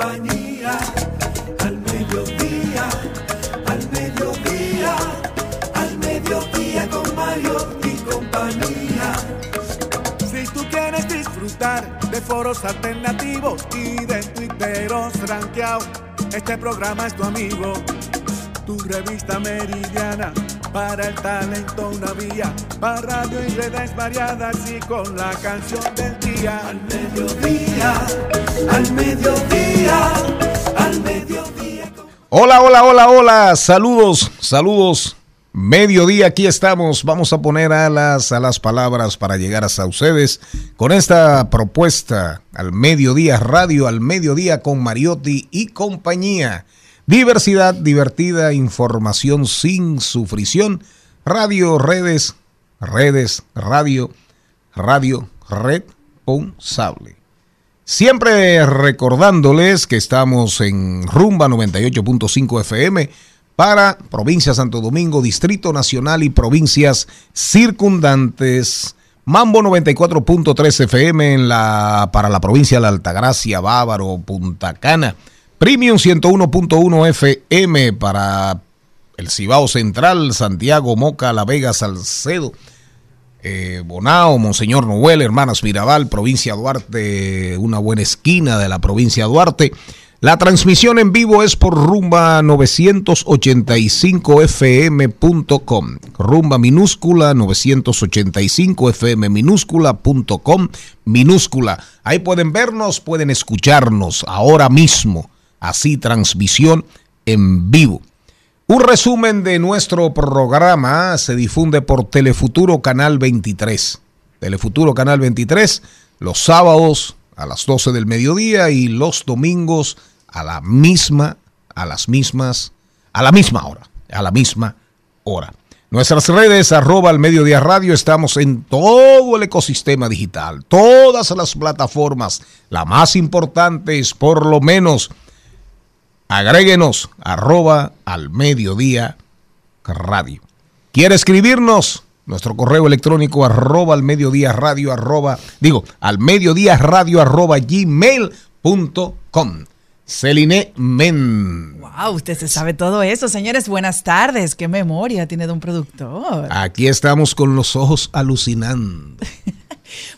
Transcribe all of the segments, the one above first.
Al mediodía, al mediodía, al mediodía con Mariotti y compañía. Si tú quieres disfrutar de foros alternativos y de tuiteros rankeados, este programa es tu amigo. Tu revista meridiana para el talento una vía, para radio y redes variadas y con la canción del día. Al mediodía, al mediodía, al mediodía. con- Hola, hola, hola, hola. Saludos, saludos. Mediodía, aquí estamos. Vamos a poner alas a las palabras para llegar hasta ustedes con esta propuesta al mediodía radio, al mediodía con Mariotti y compañía. Diversidad divertida, información sin sufrición. Radio, redes, redes, radio, radio, responsable. Siempre recordándoles que estamos en Rumba 98.5 FM para provincia Santo Domingo, Distrito Nacional y provincias circundantes. Mambo 94.3 FM en la, para la provincia de la Altagracia, Bávaro, Punta Cana. Premium 101.1 FM para el Cibao Central, Santiago, Moca, La Vega, Salcedo eh, Bonao, Monseñor Noel, Hermanas Mirabal, provincia Duarte, una buena esquina de la provincia Duarte. La transmisión en vivo es por rumba 985fm.com. Rumba minúscula 985fm minúscula.com minúscula. Ahí pueden vernos, pueden escucharnos ahora mismo. Así transmisión en vivo. Un resumen de nuestro programa se difunde por Telefuturo Canal 23. Telefuturo Canal 23 los sábados a las 12 del mediodía y los domingos a la misma, a las mismas, a la misma hora, a la misma hora. Nuestras redes, arroba al mediodía radio, estamos en todo el ecosistema digital, todas las plataformas. La más importante es por lo menos agréguenos arroba al mediodía radio. ¿Quiere escribirnos? Nuestro correo electrónico arroba al mediodía radio arroba, digo, al mediodía radio arroba gmail.com. Celine Men. Wow, usted se sabe todo eso. Señores, buenas tardes. Qué memoria tiene de un productor. Aquí estamos con los ojos alucinando.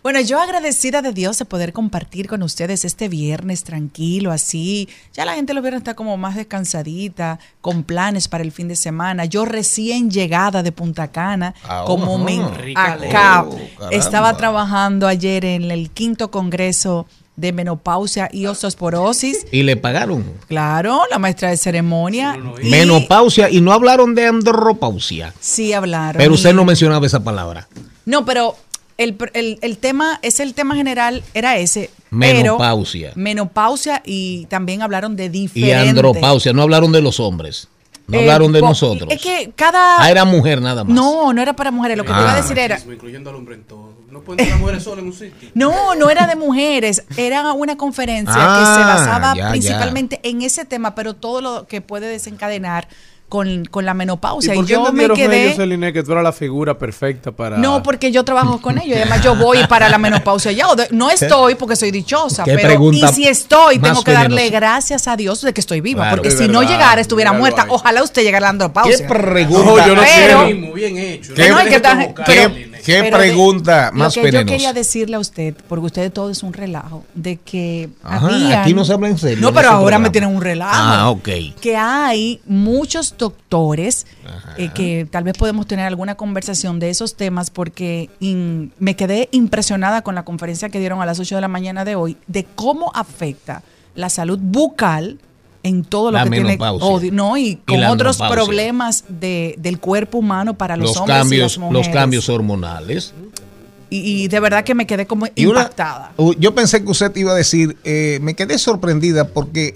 Bueno, yo agradecida de Dios de poder compartir con ustedes este viernes tranquilo, así. Ya la gente los viernes está como más descansadita, con planes para el fin de semana. Yo recién llegada de Punta Cana, Ah, como me rica acá. Oh. Estaba trabajando ayer en el quinto congreso de menopausia y osteoporosis. Y le pagaron. Claro, la maestra de ceremonia. y Menopausia y no hablaron de andropausia. Sí hablaron. Pero usted y- no mencionaba esa palabra. No, pero el, el, el tema, es el tema general, era ese. pero Menopausia. menopausia y también hablaron de Y diferente. andropausia. No hablaron de los hombres. No Eh, hablaron de po- nosotros. Es que cada... Ah, era mujer nada más. No, no era para mujeres. Lo que te iba a Ah. decir era... incluyendo al hombre en todo. No pueden tener mujeres solas en un sitio. No, no era de mujeres, era una conferencia que Ah, se basaba ya, principalmente en ese tema, pero todo lo que puede desencadenar con, con la menopausia. ¿Y por qué yo me entendieron quedé... ellos, Celine, que tú eras la figura perfecta para... No, porque yo trabajo con ellos. y Además, yo voy para la menopausia ya. O de- No estoy porque soy dichosa, ¿Qué pero pregunta y si estoy, tengo que darle venenosa? gracias a Dios de que estoy viva. Claro. porque Es si no llegara, estuviera muerta. ahí. Ojalá usted llegara a la ¿Qué andropausia. pregunta? No, yo no Pero- bien hecho. No, que pero- Celine. ¿Qué Pero de- pregunta más Lo que yo quería decirle a usted, porque usted todo es un relajo, de que Ajá, habían- aquí no se habla en serio No, pero este ahora me tienen un relajo. Ah, ok. Que hay muchos doctores eh, que tal vez podemos tener alguna conversación de esos temas porque in- me quedé impresionada con la conferencia que dieron a las 8 de la mañana de hoy de cómo afecta la salud bucal en todo lo La que menopausia. tiene odio, no y con otros problemas de, del cuerpo humano para los, Los hombres y cambios, los cambios hormonales. Y, y de verdad que me quedé como Y impactada. Yo pensé que usted iba a decir, eh, me quedé sorprendida porque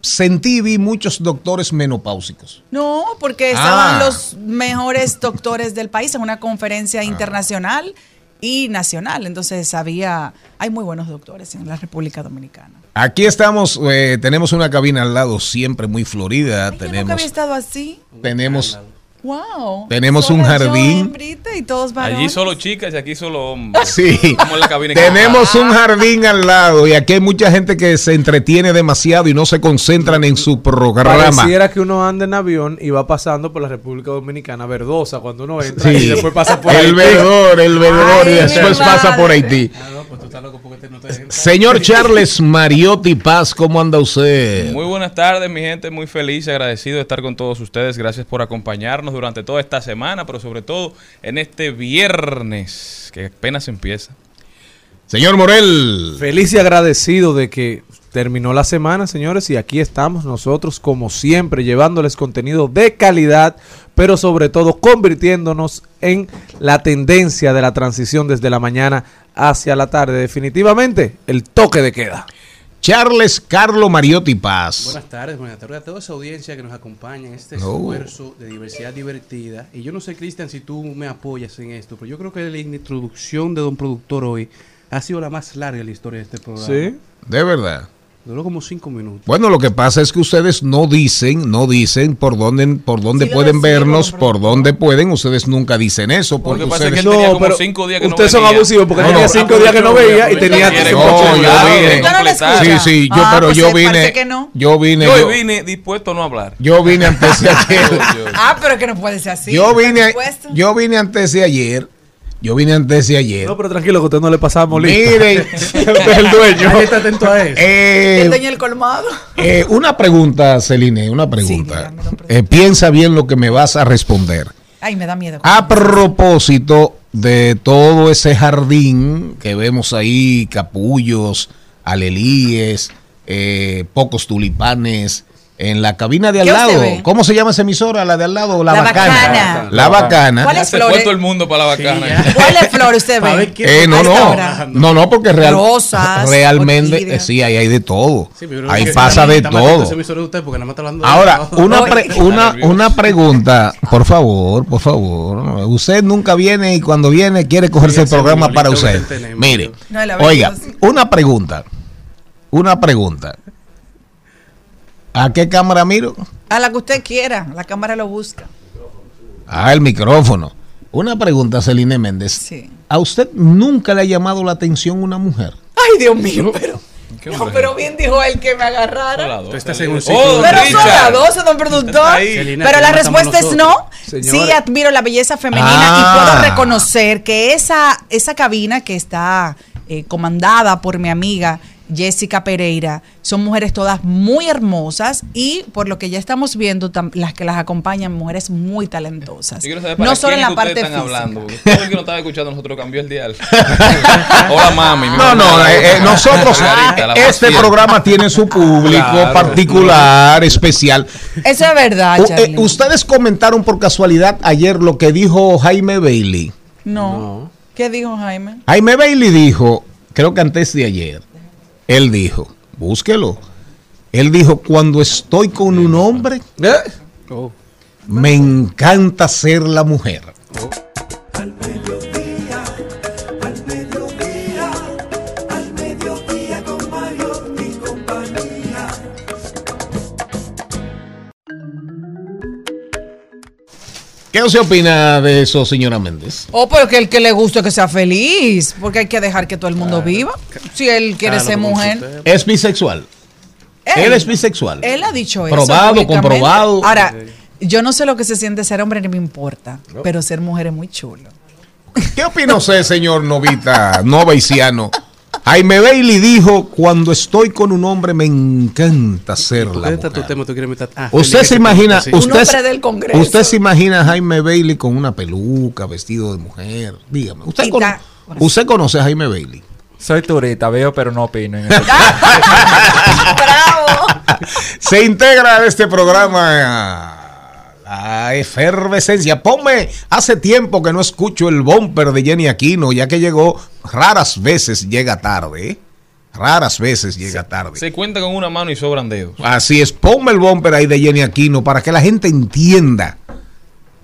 sentí y vi muchos doctores menopáusicos. No, porque estaban Ah. los mejores doctores del país en una conferencia internacional y nacional. Entonces había, hay muy buenos doctores en la República Dominicana. Aquí estamos, eh, tenemos una cabina al lado siempre muy florida. Ay, yo nunca tenemos, había estado así. tenemos, Wow. Tenemos un jardín. y todos. Allí solo chicas y aquí solo hombres. sí, Como en la cabina. tenemos un jardín al lado y aquí hay mucha gente que se entretiene demasiado y no se concentran en su programa. Pareciera que uno anda en avión y va pasando por la República Dominicana verdosa cuando uno entra y Sí, después pasa por el Haití. vedor, el vedor y Ay, después mi pasa por. Haití. Ah, no, pues tú estás loco porque te- no te dejan entrar. Señor Charles Mariotti Paz, ¿cómo anda usted? Muy buenas tardes, mi gente. Muy feliz y agradecido de estar con todos ustedes. Gracias por acompañarnos durante toda esta semana, pero sobre todo en este viernes que apenas empieza. Señor Morel. Feliz y agradecido de que terminó la semana, señores, y aquí estamos nosotros, como siempre, llevándoles contenido de calidad, pero sobre todo convirtiéndonos en la tendencia de la transición desde la mañana hacia la tarde. Definitivamente, el toque de queda. Charles Carlo Mariotti Paz. Buenas tardes, buenas tardes a toda esa audiencia que nos acompaña en este esfuerzo de diversidad divertida. Y yo no sé, Cristian, si tú me apoyas en esto, pero yo creo que la introducción de Don Productor hoy ha sido la más larga de la historia de este programa. ¿Sí? De verdad. Duró como cinco minutos. Bueno, lo que pasa es que ustedes no dicen, no dicen por dónde, por dónde Sí pueden decimos, vernos, pero- por dónde pueden. Ustedes nunca dicen eso. Porque es que ustedes... él tenía como cinco días que no ustedes son venía. abusivos porque No, tenía no, cinco días que no veía y tenía No, yo vine. ¿Usted no lo completar. Sí, sí, yo, Ah, pero pues yo vine, parece que no. yo vine, Yo vine dispuesto a no hablar. yo vine antes de ayer. Ah, pero que no puede ser así. yo vine, yo vine antes de ayer. Yo vine antes de ayer. No, pero tranquilo que usted no le pasamos lista. Miren, Usted es el dueño. Ahí está atento a eso. eh, El dueño del colmado. Eh, una pregunta, Celine, una pregunta. Eh, piensa bien lo que me vas a responder. Ay, me da miedo. A propósito de todo ese jardín que vemos ahí, capullos, alelíes, eh, pocos tulipanes, en la cabina de al ¿Qué usted lado. ¿Cómo se llama esa emisora? La de al lado, la, La bacana. Bacana. La bacana. ¿Cuál es fue todo el mundo para la bacana. ya. ¿Cuáles flores usted ve? Eh, no, no, no, no, porque real, Rosas, realmente, eh, sí, ahí hay de todo. Sí, ahí pasa de todo. Ahora, una, pre- una, una pregunta, por favor, por favor. Usted nunca viene y cuando viene quiere cogerse el programa para usted. Mire, oiga, una pregunta. Una pregunta. ¿A qué cámara miro? A la que usted quiera. La cámara lo busca. Ah, el micrófono. Una pregunta, Celine Méndez. Sí. ¿A usted nunca le ha llamado la atención una mujer? Ay, Dios mío, pero. ¿Qué No, pero bien dijo él que me agarrara. Tú estás en un Oh. Pero son las 12, don productor. Pero la respuesta es no. Sí, admiro la belleza femenina Ah. y puedo reconocer que esa, esa cabina que está eh, comandada por mi amiga Jessica Pereira son mujeres todas muy hermosas y por lo que ya estamos viendo, las que las acompañan, mujeres muy talentosas. Yo quiero saber para No solo en la parte están física. hablando. Todo el que no estaba escuchando nosotros cambió el dial. Hola, mami. mi No, mamá, no, eh, eh, nosotros, voz este fiel. programa tiene su público Claro. particular, especial. Eso es verdad, eh. Ustedes comentaron por casualidad ayer lo que dijo Jaime Bailey. no. ¿Qué dijo Jaime? Jaime Bailey dijo, creo que antes de ayer, él dijo, búsquelo. Él dijo, cuando estoy con un hombre, ¿Eh? Oh. me encanta ser la mujer. ¿Qué usted opina de eso, señora Méndez? Oh, pero que el que le guste que sea feliz, porque hay que dejar que todo el mundo viva. Si él quiere Claro, ser mujer. usted. Es bisexual. Él es bisexual. Él ha dicho eso. Probado, comprobado. Ahora, yo no sé lo que se siente ser hombre, ni me importa, pero ser mujer es muy chulo. ¿Qué opina usted, señor Novita, novaiciano? Jaime Bailey dijo, cuando estoy con un hombre me encanta ser ¿Por la tu mujer. tema? ¿Tú quieres meter? Ah, Usted se imagina, usted, hombre del Congreso. usted se imagina a Jaime Bailey con una peluca, vestido de mujer. Dígame, ¿usted, conoce a Jaime Bailey? Soy turista, veo pero no opino. en eso. ¡Bravo! Se integra a este programa Ah, efervescencia. Ponme, hace tiempo que no escucho el bumper de Jenny Aquino, ya que llegó, raras veces llega tarde, ¿eh? Raras veces llega tarde. Se cuenta con una mano y sobran dedos. Así es, ponme el bumper ahí de Jenny Aquino para que la gente entienda,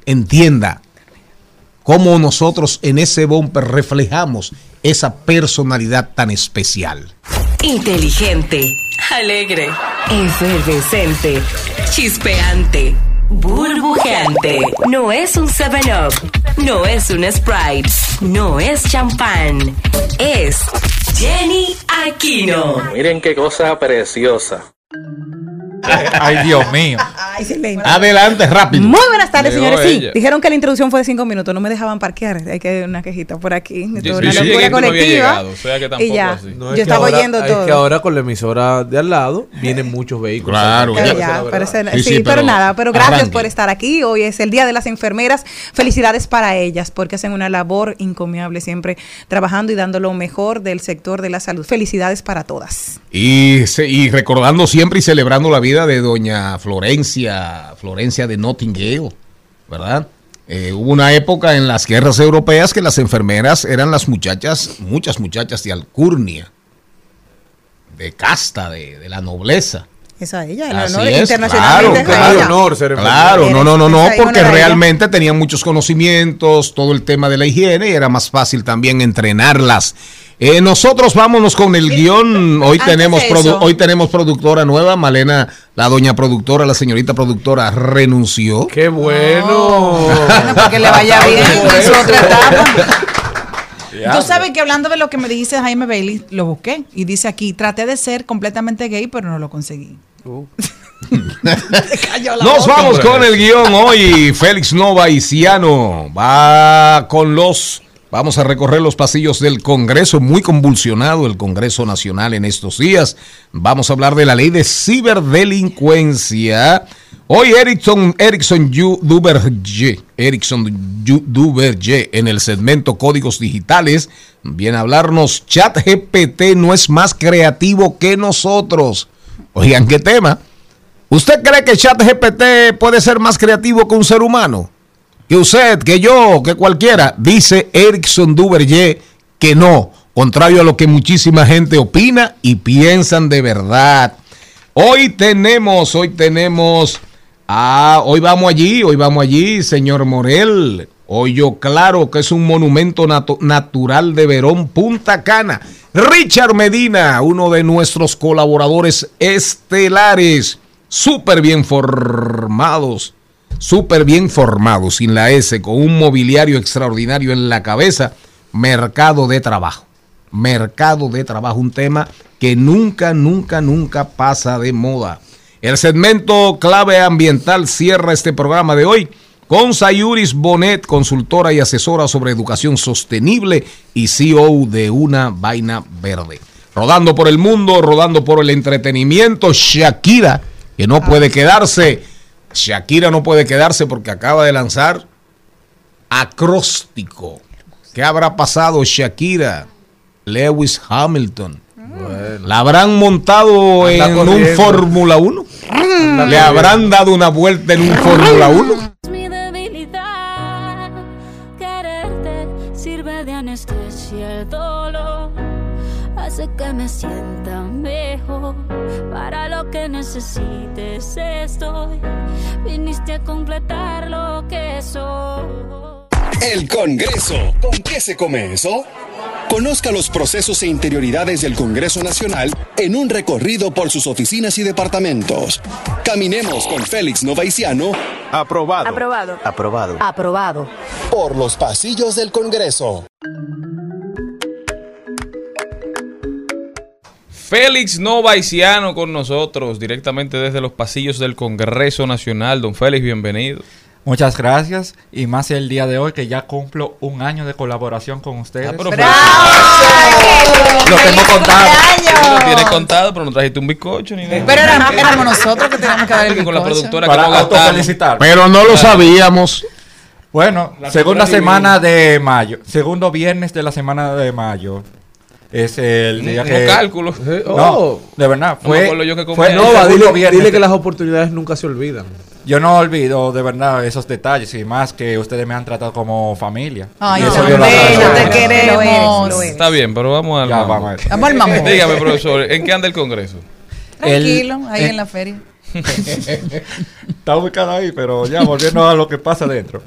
entienda cómo nosotros en ese bumper reflejamos esa personalidad tan especial. Inteligente, alegre, efervescente, chispeante, burbujeante. No es un 7-Up, no es un Sprite, no es champán. Es Jenny Aquino. Miren qué cosa preciosa. Ay, Dios mío. Ay, excelente. Adelante, rápido. Muy buenas tardes, Llegó señores. Sí, dijeron que la introducción fue de cinco minutos, no me dejaban parquear. Hay que una quejita por aquí. de toda una locura no colectiva. llegado, o sea que tampoco y ya, así. No, es yo estaba ahora- oyendo es todo. que ahora con la emisora de al lado vienen muchos vehículos. Claro, Pero ya. es Sí, sí, sí, pero, pero nada, pero gracias arranque. por estar aquí. Hoy es el Día de las Enfermeras. Felicidades para ellas porque hacen una labor encomiable siempre trabajando y dando lo mejor del sector de la salud. Felicidades para todas. Y recordando siempre y celebrando la vida de doña Florencia, Florencia de Nottingham, ¿verdad? Eh, hubo una época en las guerras europeas que las enfermeras eran las muchachas, muchas muchachas de alcurnia, de casta, de, de la nobleza. Eso a ella, el Así honor es, internacionalmente claro, es claro. ella. honor ser Claro, no, no, no, no, es porque realmente tenían muchos conocimientos, todo el tema de la higiene y era más fácil también entrenarlas. Eh, nosotros vámonos con el guion. Hoy Antes tenemos, hoy tenemos productora nueva. Malena, la doña productora, la señorita productora, renunció. ¡Qué bueno! Bueno, porque le vaya bien en su otra etapa. Tú sabes que hablando de lo que me dice Jaime Bailey, lo busqué y dice aquí, traté de ser completamente gay, pero no lo conseguí. Nos vamos con el guion hoy. Félix Nova y Ciano va con los. Vamos a recorrer los pasillos del Congreso, muy convulsionado el Congreso Nacional en estos días. Vamos a hablar de la ley de ciberdelincuencia. Hoy Erickson, Erickson Duverger, Erickson Duverger en el segmento Códigos Digitales viene a hablarnos ChatGPT no es más creativo que nosotros. Oigan, ¿qué tema? ¿Usted cree que ChatGPT puede ser más creativo que un ser humano? Que usted, que yo, que cualquiera. Dice Erickson Duverger que no, contrario a lo que muchísima gente opina y piensan de verdad. Hoy tenemos, hoy tenemos, ah, hoy vamos allí, hoy vamos allí, señor Morel. Hoy yo claro que es un monumento natu- natural de Verón, Punta Cana. Richard Medina, uno de nuestros colaboradores estelares, súper bien formados, súper bien formados, sin la S, con un mobiliario extraordinario en la cabeza, mercado de trabajo. Mercado de trabajo, un tema que nunca, nunca, nunca pasa de moda. El segmento clave ambiental cierra este programa de hoy con Sayuris Bonet, consultora y asesora sobre educación sostenible y CEO de Una Vaina Verde. Rodando por el mundo, rodando por el entretenimiento, Shakira, que no puede quedarse. Shakira no puede quedarse porque acaba de lanzar Acróstico. ¿Qué habrá pasado Shakira? Lewis Hamilton. ¿La habrán montado Anda en un. Fórmula 1? ¿Le habrán dado una vuelta en un Fórmula 1? Hace que me sienta mejor. Para lo que necesites estoy. Viniste a completar lo que soy. El Congreso. ¿Con qué se come eso? Conozca los procesos e interioridades del Congreso Nacional en un recorrido por sus oficinas y departamentos. Caminemos con Félix Novaiciano. Aprobado. Aprobado. Aprobado. Aprobado. Por los pasillos del Congreso. Félix Novaiciano con nosotros, directamente desde los pasillos del Congreso Nacional. Don Félix, bienvenido. Muchas gracias. Y más el día de hoy que ya cumplo un año de colaboración con ustedes. Ah, pero Lo tengo contado. Lo tienes contado, pero no trajiste un bizcocho ni nada. Pero éramos, éramos nosotros que teníamos que dar el con la productora Para que no autofelicitar. Pero no lo sabíamos. Bueno, La segunda semana de mayo. Segundo viernes de la semana de mayo. Es el día No que. cálculo. No, de verdad. No Fue, acuerdo yo que fue Nova, dile, que las oportunidades nunca se olvidan. Yo no olvido de verdad esos detalles y más que ustedes me han tratado como familia. Ay, agradezco. no te queremos. Lo eres, lo eres. Está bien, pero vamos al Ya, mambo. vamos a ver. Vamos al mambo. Dígame, profesor, ¿en qué anda el Congreso? Tranquilo, El- ahí eh, en la feria. Está ubicado ahí, pero ya volviendo a lo que pasa dentro.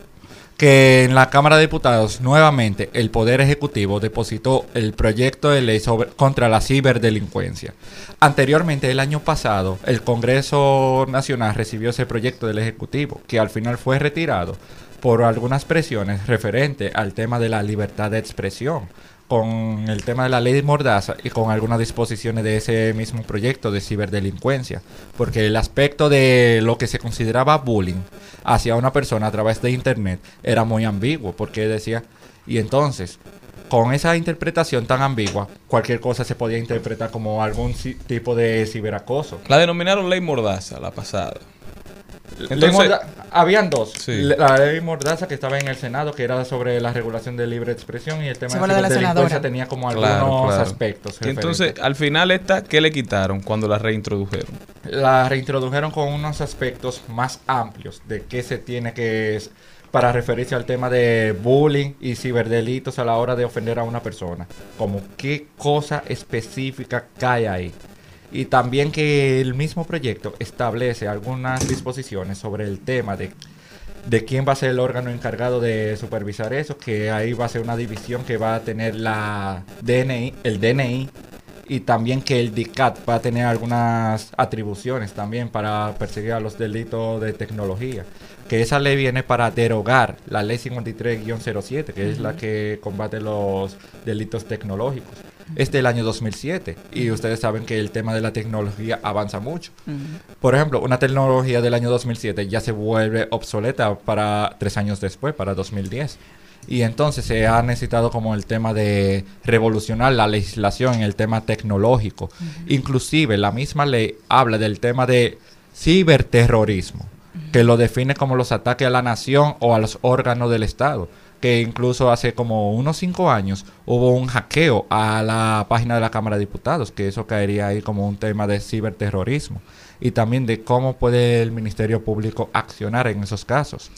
Que en la Cámara de Diputados, nuevamente, el Poder Ejecutivo depositó el proyecto de ley sobre, contra la ciberdelincuencia. Anteriormente, el año pasado, el Congreso Nacional recibió ese proyecto del Ejecutivo, que al final fue retirado por algunas presiones referente al tema de la libertad de expresión con el tema de la ley de Mordaza y con algunas disposiciones de ese mismo proyecto de ciberdelincuencia, porque el aspecto de lo que se consideraba bullying hacia una persona a través de internet era muy ambiguo, porque decía, y entonces, con esa interpretación tan ambigua, cualquier cosa se podía interpretar como algún tipo de ciberacoso. La denominaron ley mordaza, la pasada. Entonces- habían dos. Sí. La ley Mordaza que estaba en el Senado, que era sobre la regulación de libre expresión y el tema de la de la ciberdelincuencia senadora. tenía como algunos Claro, claro. aspectos. Y entonces, al final esta, ¿qué le quitaron cuando la reintrodujeron? la reintrodujeron con unos aspectos más amplios de qué se tiene que es para referirse al tema de bullying y ciberdelitos a la hora de ofender a una persona, como qué cosa específica cae ahí. Y también que el mismo proyecto establece algunas disposiciones sobre el tema de, de quién va a ser el órgano encargado de supervisar eso, que ahí va a ser una división que va a tener la DNI, el DNI y también que el DICAT va a tener algunas atribuciones también para perseguir a los delitos de tecnología. Que esa ley viene para derogar la ley 53-07, que es la que combate los delitos tecnológicos. Es del año 2007 y ustedes saben que el tema de la tecnología avanza mucho. Por ejemplo, una tecnología del año 2007 ya se vuelve obsoleta para tres años después, para 2010. Y entonces se ha necesitado como el tema de revolucionar la legislación en el tema tecnológico. Inclusive la misma ley habla del tema de ciberterrorismo, que lo define como los ataques a la nación o a los órganos del Estado. Que incluso hace como unos cinco años hubo un hackeo a la página de la Cámara de Diputados, que eso caería ahí como un tema de ciberterrorismo. Y también de cómo puede el Ministerio Público accionar en esos casos.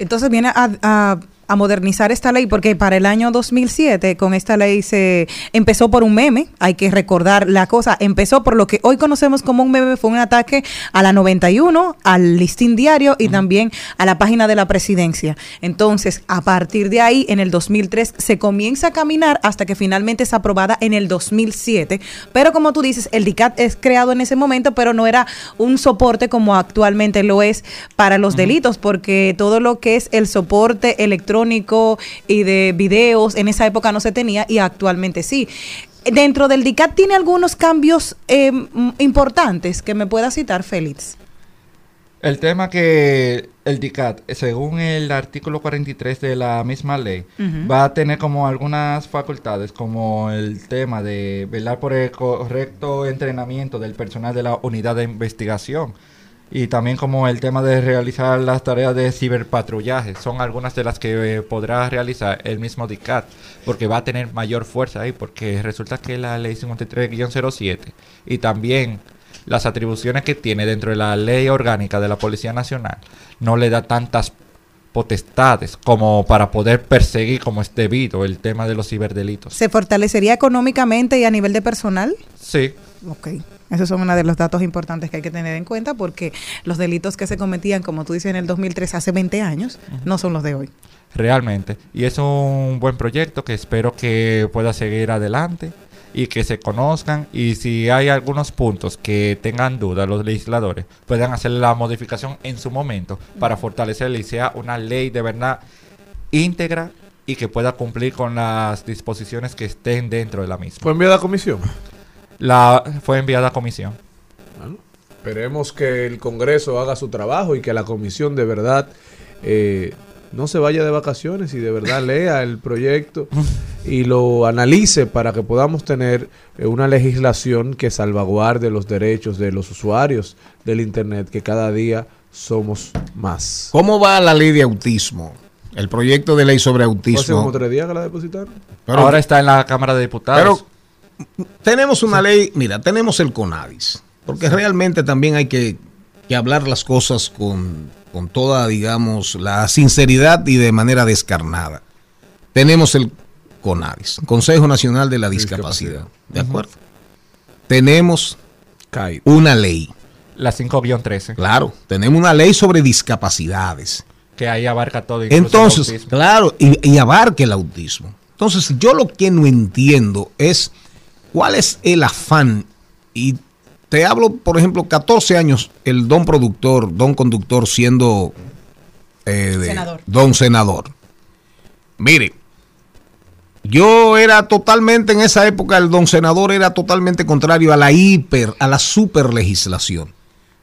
Entonces viene a, a modernizar esta ley porque para el año 2007 con esta ley se empezó por un meme, hay que recordar la cosa, empezó por lo que hoy conocemos como un meme, fue un ataque a la 91, al listín diario y también a la página de la presidencia. Entonces, a partir de ahí, en el 2003 se comienza a caminar hasta que finalmente es aprobada en el 2007, pero como tú dices, el DICAT es creado en ese momento, pero no era un soporte como actualmente lo es para los delitos, porque todo lo que es el soporte electrónico y de videos en esa época no se tenía y actualmente sí. Dentro del DICAT tiene algunos cambios eh, importantes que me pueda citar, Félix. El tema que el DICAT, según el artículo 43 de la misma ley, va a tener como algunas facultades, como el tema de velar por el correcto entrenamiento del personal de la unidad de investigación y también como el tema de realizar las tareas de ciberpatrullaje. Son algunas de las que eh, podrá realizar el mismo DICAT, porque va a tener mayor fuerza ahí, porque resulta que la ley 53-07 y también las atribuciones que tiene dentro de la ley orgánica de la Policía Nacional no le da tantas potestades como para poder perseguir como es debido el tema de los ciberdelitos. ¿Se fortalecería económicamente y a nivel de personal? Sí, Ok, esos son uno de los datos importantes que hay que tener en cuenta porque los delitos que se cometían, como tú dices, en el 2003, hace 20 años, no son los de hoy. realmente. Y es un buen proyecto que espero que pueda seguir adelante y que se conozcan y si hay algunos puntos que tengan duda los legisladores puedan hacer la modificación en su momento para fortalecerla y sea una ley de verdad íntegra y que pueda cumplir con las disposiciones que estén dentro de la misma. ¿Fue enviada a comisión? La fue enviada a comisión. Bueno, esperemos que el Congreso haga su trabajo y que la comisión de verdad eh, no se vaya de vacaciones y de verdad lea el proyecto y lo analice para que podamos tener eh, una legislación que salvaguarde los derechos de los usuarios del Internet, que cada día somos más. ¿Cómo va la ley de autismo? El proyecto de ley sobre Hace autismo. como tres días que la depositaron. Pero- Ahora está en la Cámara de Diputados. Pero tenemos una ley, mira, tenemos el CONADIS, porque realmente también hay que, que hablar las cosas con, con toda, digamos, la sinceridad y de manera descarnada. Tenemos el CONADIS, Consejo Nacional de la Discapacidad. ¿De acuerdo? Tenemos una ley. La 5-13. Claro, tenemos una ley sobre discapacidades. Que ahí abarca todo. el Entonces, autismo. claro, y, y abarca el autismo. Entonces, yo lo que no entiendo es cuál es el afán. Y te hablo, por ejemplo, 14 años, el don productor, don conductor siendo eh, de- Senador. don senador. Mire, yo era totalmente, en esa época, el don senador era totalmente contrario a la hiper, a la super legislación.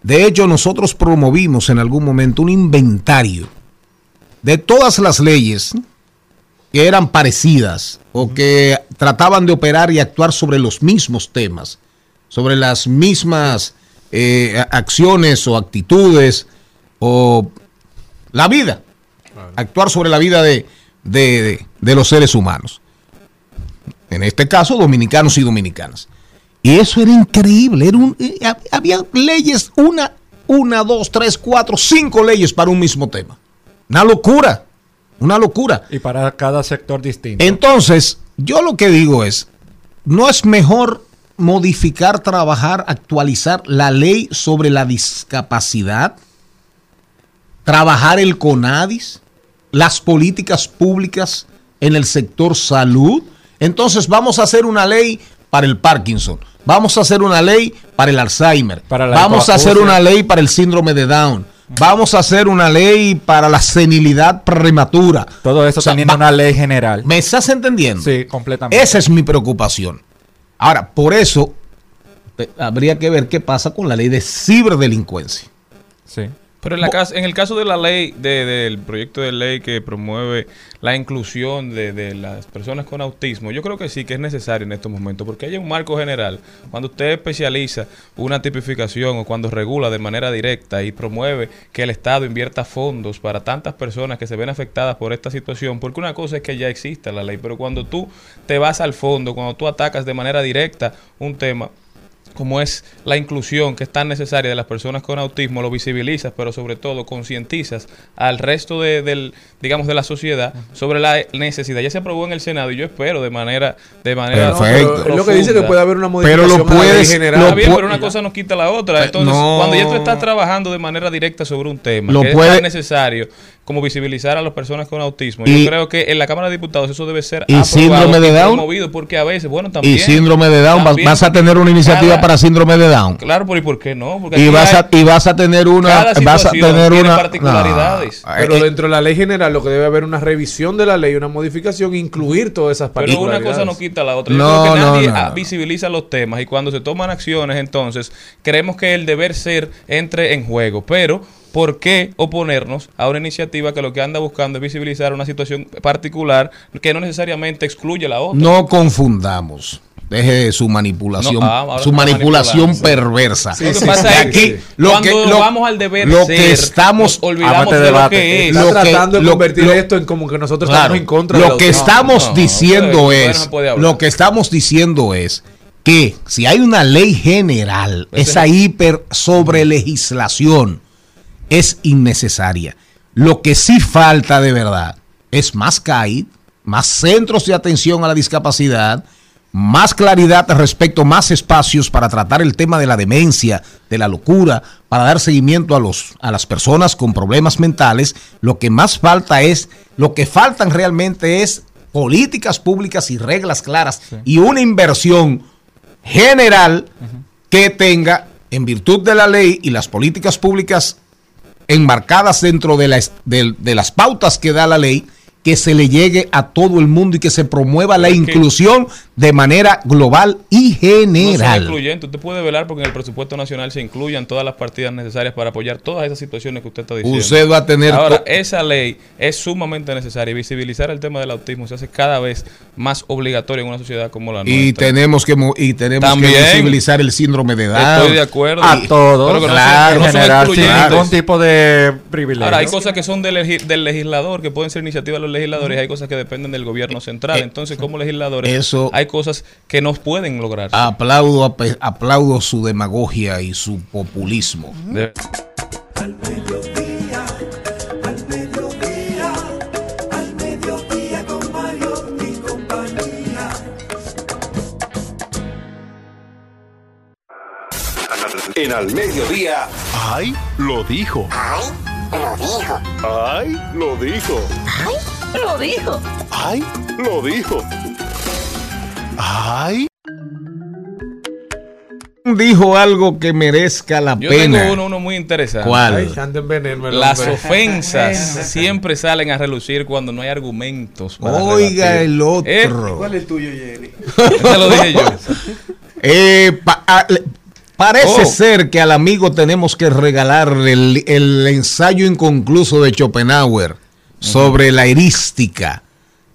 De hecho, nosotros promovimos en algún momento un inventario de todas las leyes que eran parecidas o que trataban de operar y actuar sobre los mismos temas, sobre las mismas eh, acciones o actitudes o la vida, actuar sobre la vida de, de- de- de los seres humanos. En este caso, dominicanos y dominicanas. Y eso era increíble. Era un- eh, hab- había leyes, una, una, dos, tres, cuatro, cinco leyes para un mismo tema. Una locura. Una locura. Y para cada sector distinto. Entonces, yo lo que digo es, ¿no es mejor modificar, trabajar, actualizar la ley sobre la discapacidad? Trabajar el CONADIS, las políticas públicas en el sector salud. Entonces, vamos a hacer una ley para el Parkinson. Vamos a hacer una ley para el Alzheimer. Para vamos a hacer una ley para el síndrome de Down. Vamos a hacer una ley para la senilidad prematura. Todo eso O sea, teniendo va- una ley general. ¿Me estás entendiendo? Sí, completamente. Esa es mi preocupación. Ahora, por eso eh, habría que ver qué pasa con la ley de ciberdelincuencia. Sí. Pero en, la en el caso de la ley, de- del proyecto de ley que promueve la inclusión de, de las personas con autismo, yo creo que sí que es necesario en estos momentos, porque hay un marco general. Cuando usted especializa una tipificación o cuando regula de manera directa y promueve que el Estado invierta fondos para tantas personas que se ven afectadas por esta situación, porque una cosa es que ya exista la ley, pero cuando tú te vas al fondo, cuando tú atacas de manera directa un tema, como es la inclusión que es tan necesaria de las personas con autismo, lo visibilizas, pero sobre todo concientizas al resto de, del, digamos, de la sociedad sobre la necesidad. Ya se aprobó en el Senado y yo espero de manera, de manera Perfecto. Pero lo que dice que puede haber una Pero modificación lo la ley puedes- general. lo Está bien, pero una cosa no quita la otra. Entonces, no. cuando ya tú estás trabajando de manera directa sobre un tema Lo que puede- es tan necesario como visibilizar a las personas con autismo, Y- yo creo que en la Cámara de Diputados eso debe ser y síndrome de Down. promovido, porque a veces, bueno, también... Y síndrome de Down, vas, también, vas a tener una iniciativa cada- para síndrome de Down. Claro, pero ¿y por qué no? Porque Y vas, hay- a, y vas a tener una... cada Vas a tener tiene una... particularidades. No, Pero eh, dentro de la ley general lo que debe haber una revisión de la ley, una modificación, incluir todas esas Pero una particularidades. cosa no quita la otra. Yo No, creo que nadie no, ah, no. visibiliza los temas y cuando se toman acciones, entonces creemos que el deber ser entre en juego. Pero, ¿por qué oponernos a una iniciativa que lo que anda buscando es visibilizar una situación particular que no necesariamente excluye la otra? no confundamos. Deje su manipulación, No, ah, su manipulación perversa. Lo que sí, pasa De es que lo cuando que- lo- vamos al deber lo ser, que estamos- nos olvidamos de lo que es. Está lo que- tratando de lo- convertir lo- esto en como que nosotros Claro, estamos en contra lo del que estamos no, diciendo es lo que estamos diciendo es que si hay una ley general esa es- hiper sobre legislación es innecesaria. Lo que sí falta de verdad es más CAID más centros de atención a la discapacidad más claridad respecto, más espacios para tratar el tema de la demencia, de la locura, para dar seguimiento a, los, a las personas con problemas mentales. Lo que más falta es, lo que faltan realmente es políticas públicas y reglas claras y una inversión general que tenga, en virtud de la ley y las políticas públicas enmarcadas dentro de, la es- del- de las pautas que da la ley, que se le llegue a todo el mundo y que se promueva la inclusión de manera global y No general. excluyentes. Usted puede velar porque en el presupuesto nacional se incluyan todas las partidas necesarias para apoyar todas esas situaciones que usted está diciendo. Usted va a tener Ahora, esa ley es sumamente necesaria y visibilizar el tema del autismo se hace cada vez más obligatorio en una sociedad como la y nuestra. tenemos que y tenemos También. que visibilizar el síndrome de Down. Estoy de acuerdo. A Y- todos. pero que no claro, son- no son sin ningún tipo de privilegio. Ahora, hay cosas que son del, del legislador, que pueden ser iniciativas de los legisladores hay cosas que dependen del gobierno central. Eh, eh, Entonces, como legisladores, Eso hay cosas que no pueden lograr. Aplaudo, aplaudo su demagogia y su populismo. En al mediodía. ¡Ay! Lo dijo. ¡Ay! Lo dijo. ¡Ay! Lo dijo. ¡Ay! Lo dijo. ¡Ay! Lo dijo. ¡Ay! Dijo algo que merezca la Yo pena. tengo uno, uno muy interesante. ¿Cuál? Ay, veneno Las ofensas siempre salen a relucir cuando no hay argumentos. para Oiga rebatir. el otro. Eh, ¿Cuál es el tuyo, Jenny? Te lo dije yo. Eh, pa- a- le- parece Oh. ser que al amigo tenemos que regalarle el, el ensayo inconcluso de Schopenhauer sobre la erística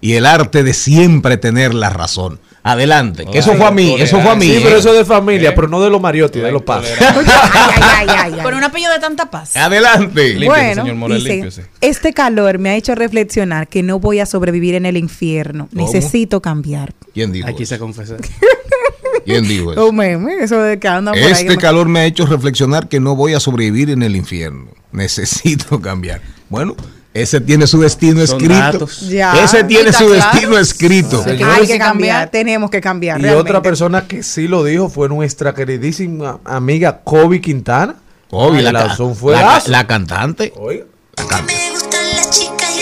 y el arte de siempre tener la razón. Adelante, que eso fue a mí, eso fue a mí. Sí, ¿eh? pero eso es de familia, pero no de los Mariotti, de los Paz. Con un apellido de tanta paz. Adelante. Bueno, dice, este calor me ha hecho reflexionar que no voy a sobrevivir en el infierno. ¿Cómo? Necesito cambiar. ¿Quién dijo Aquí se confesa. ¿Quién dijo eso? Un meme, eso de que andan por ahí. Este calor me ha hecho reflexionar que no voy a sobrevivir en el infierno. Necesito cambiar. Bueno, ese tiene su destino Son escrito. Ese tiene su claro. destino escrito. Hay que cambiar, tenemos que cambiar. Y realmente. otra persona que sí lo dijo fue nuestra queridísima amiga Kobe Quintana. Kobe, la, la la- la cantante. Me gustan las chicas y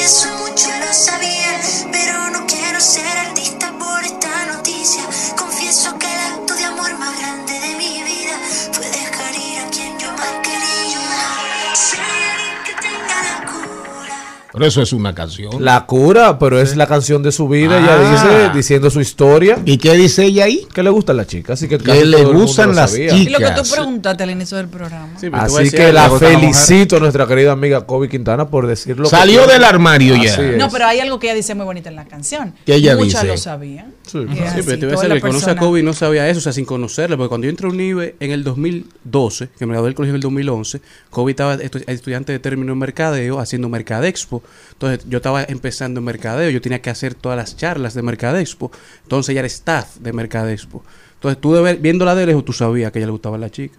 Pero eso es una canción. La cura, pero es la canción de su vida. Ah. Ella dice, diciendo su historia. ¿Y qué dice ella ahí? Que le gustan las chicas. Así que Que le gustan las sabía. Y lo que tú Chicas. preguntaste al inicio del programa. Sí, Así que la felicito a nuestra querida amiga Kobe Quintana por decirlo. que Salió del armario ya. Es. No, pero hay algo que ella dice muy bonito en la canción. ¿Qué ella Muchas dice? lo sabían. Sí. Pero te voy a decir, la que conoce a Kobe y no sabía eso, o sea, sin conocerle, porque cuando yo entré a UNIBE en el 2012, que me gradué del colegio en el 2011, Kobe estaba estu- estudiante de término en mercadeo, haciendo Mercadexpo, entonces yo estaba empezando en mercadeo, yo tenía que hacer todas las charlas de Mercadexpo, entonces ella era staff de Mercadexpo, entonces tú de ver, viéndola de lejos, tú sabías que a ella le gustaba la chica.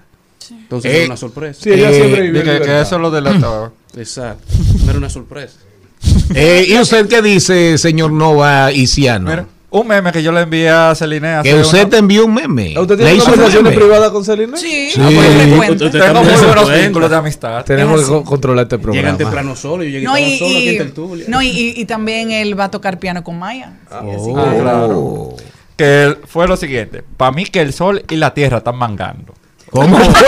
Entonces Eh, era una sorpresa. Sí, ella Eh, siempre vivió que, eso lo delataba. Exacto. No era una sorpresa. Eh, ¿Y usted qué dice, señor Nova Isiano? Mira, un meme que yo le envié a Celine hace que usted una- te envió un meme. ¿Usted ¿Le tiene hizo un conversaciones meme? privadas con Celine? Sí, Sí. ah, pues, Tengo muy buenos cuenta. vínculos de amistad. Tenemos que controlar este Llegan programa. temprano solo, yo llegué No, y, solo aquí en no, y, y- y también él va a tocar piano con Maya. Sí, así Ah, que- claro. Que fue lo siguiente. Para mí que el sol y la tierra están mangando. ¿Cómo fue?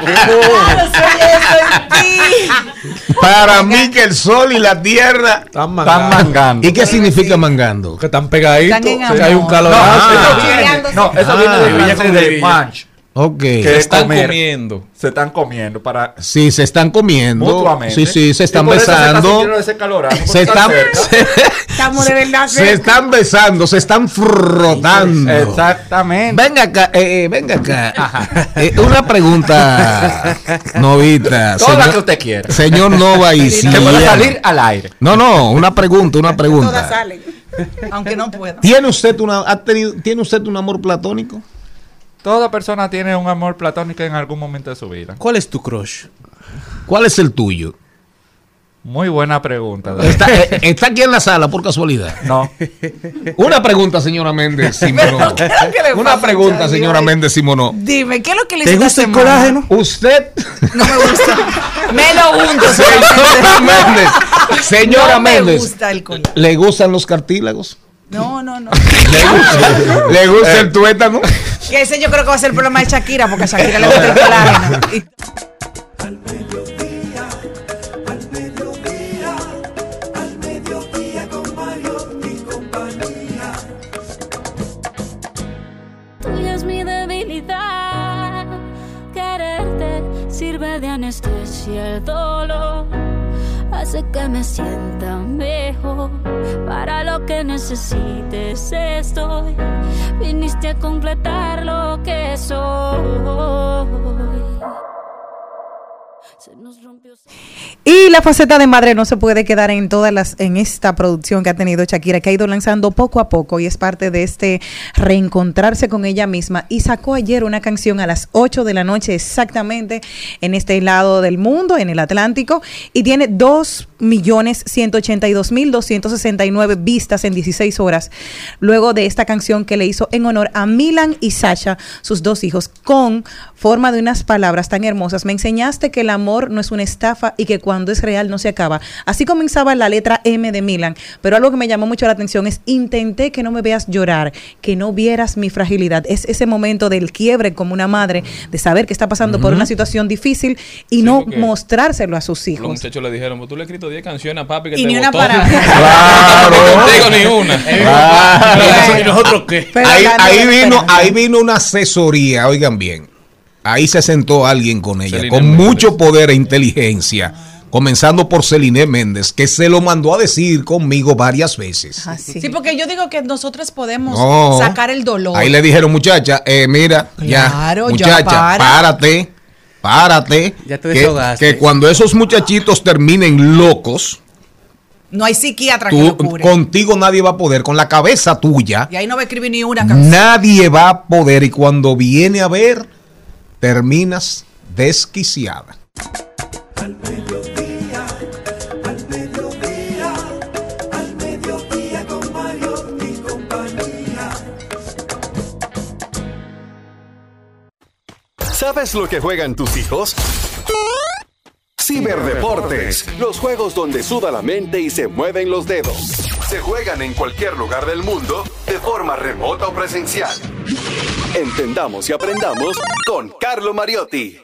Claro, soy eso en ti. Para mí que el sol y la tierra... Están Están mangando. ¿Y qué significa mangando? Que están pegaditos. Están hay un calor. No, Ah. eso viene, no, eso Ah. viene de Villa viene con de Villa. manch. Ok. Que Se es están comer. comiendo. Se están comiendo para Sí, se están comiendo. mutuamente. Sí, sí, se están Y por eso besando. Se, calorado, Se están están, cerca. Estamos de verdad se cerca. están besando, se están frotando. Exactamente. Venga acá, eh, eh, venga acá. Eh, una pregunta, Novita. Toda la señor- que usted quiera. Señor Nova y Que pueda salir al aire. No, no, una pregunta, una Todas pregunta. salen. Aunque no pueda. ¿Tiene usted una, ha tenido, tiene usted un amor platónico? Toda persona tiene un amor platónico en algún momento de su vida. ¿Cuál es tu crush? ¿Cuál es el tuyo? Muy buena pregunta. David. Está, eh, está aquí en la sala por casualidad. No. Una pregunta, señora Méndez Simono. ¿qué es lo que le Una pregunta, señora Méndez Simono. Dime, ¿qué es lo que le ¿Te gusta el colágeno? Usted, No me gusta. me lo unto. señora Méndez, señora no me Méndez, gusta el colágeno. ¿le gustan los cartílagos? No, no, no. ¿Le gusta, ¿le gusta el tuétano? Que ese yo creo que va a ser el problema de Shakira, porque a Shakira le gusta el colágeno. Al mediodía, al mediodía, al mediodía con Mario y compañía. Tuya es mi debilidad. Quererte sirve de anestesia el dolor. Hace que me sienta mejor. Para lo que necesites estoy. Viniste a completar lo que soy. Y la faceta de madre no se puede quedar en todas las en esta producción que ha tenido Shakira, que ha ido lanzando poco a poco y es parte de este reencontrarse con ella misma. Y sacó ayer una canción a las 8 de la noche exactamente en este lado del mundo, en el Atlántico, y tiene 2 millones 182 mil 269 vistas en 16 horas, luego de esta canción que le hizo en honor a Milan y Sasha, sus dos hijos, con forma de unas palabras tan hermosas. Me enseñaste que el amor no es una estafa y que cuando es real no se acaba. Así comenzaba la letra M de Milan, pero algo que me llamó mucho la atención es intenté que no me veas llorar, que no vieras mi fragilidad. Es ese momento del quiebre como una madre, de saber que está pasando por Ujú. una situación difícil y no porque mostrárselo a sus Los hijos. muchachos le dijeron, pues tú le has escrito 10 canciones a papi que Y te ni una botó". para- Claro. No contigo ni una. Claro. ¿Y nosotros qué? Ahí, ahí vino, ahí vino una asesoría, oigan bien. Ahí se sentó alguien con ella, Celine con mucho poder e inteligencia, comenzando por Celine Méndez, que se lo mandó a decir conmigo varias veces. Ah, sí. Sí, porque yo digo que nosotros podemos No. sacar el dolor. Ahí le dijeron, muchacha, eh, mira, Claro, ya, ya muchacha, para. párate, párate. Ya te que, que cuando esos muchachitos terminen locos, No hay psiquiatra que lo contigo nadie va a poder, con la cabeza tuya, Y ahí no va a escribir ni una canción. nadie va a poder. Y cuando viene a ver, terminas desquiciada. Al mediodía, al mediodía, al mediodía con Mario y compañía. ¿Sabes lo que juegan tus hijos? Ciberdeportes, los juegos donde suda la mente y se mueven los dedos. Se juegan en cualquier lugar del mundo, de forma remota o presencial. Entendamos y aprendamos con Carlo Mariotti.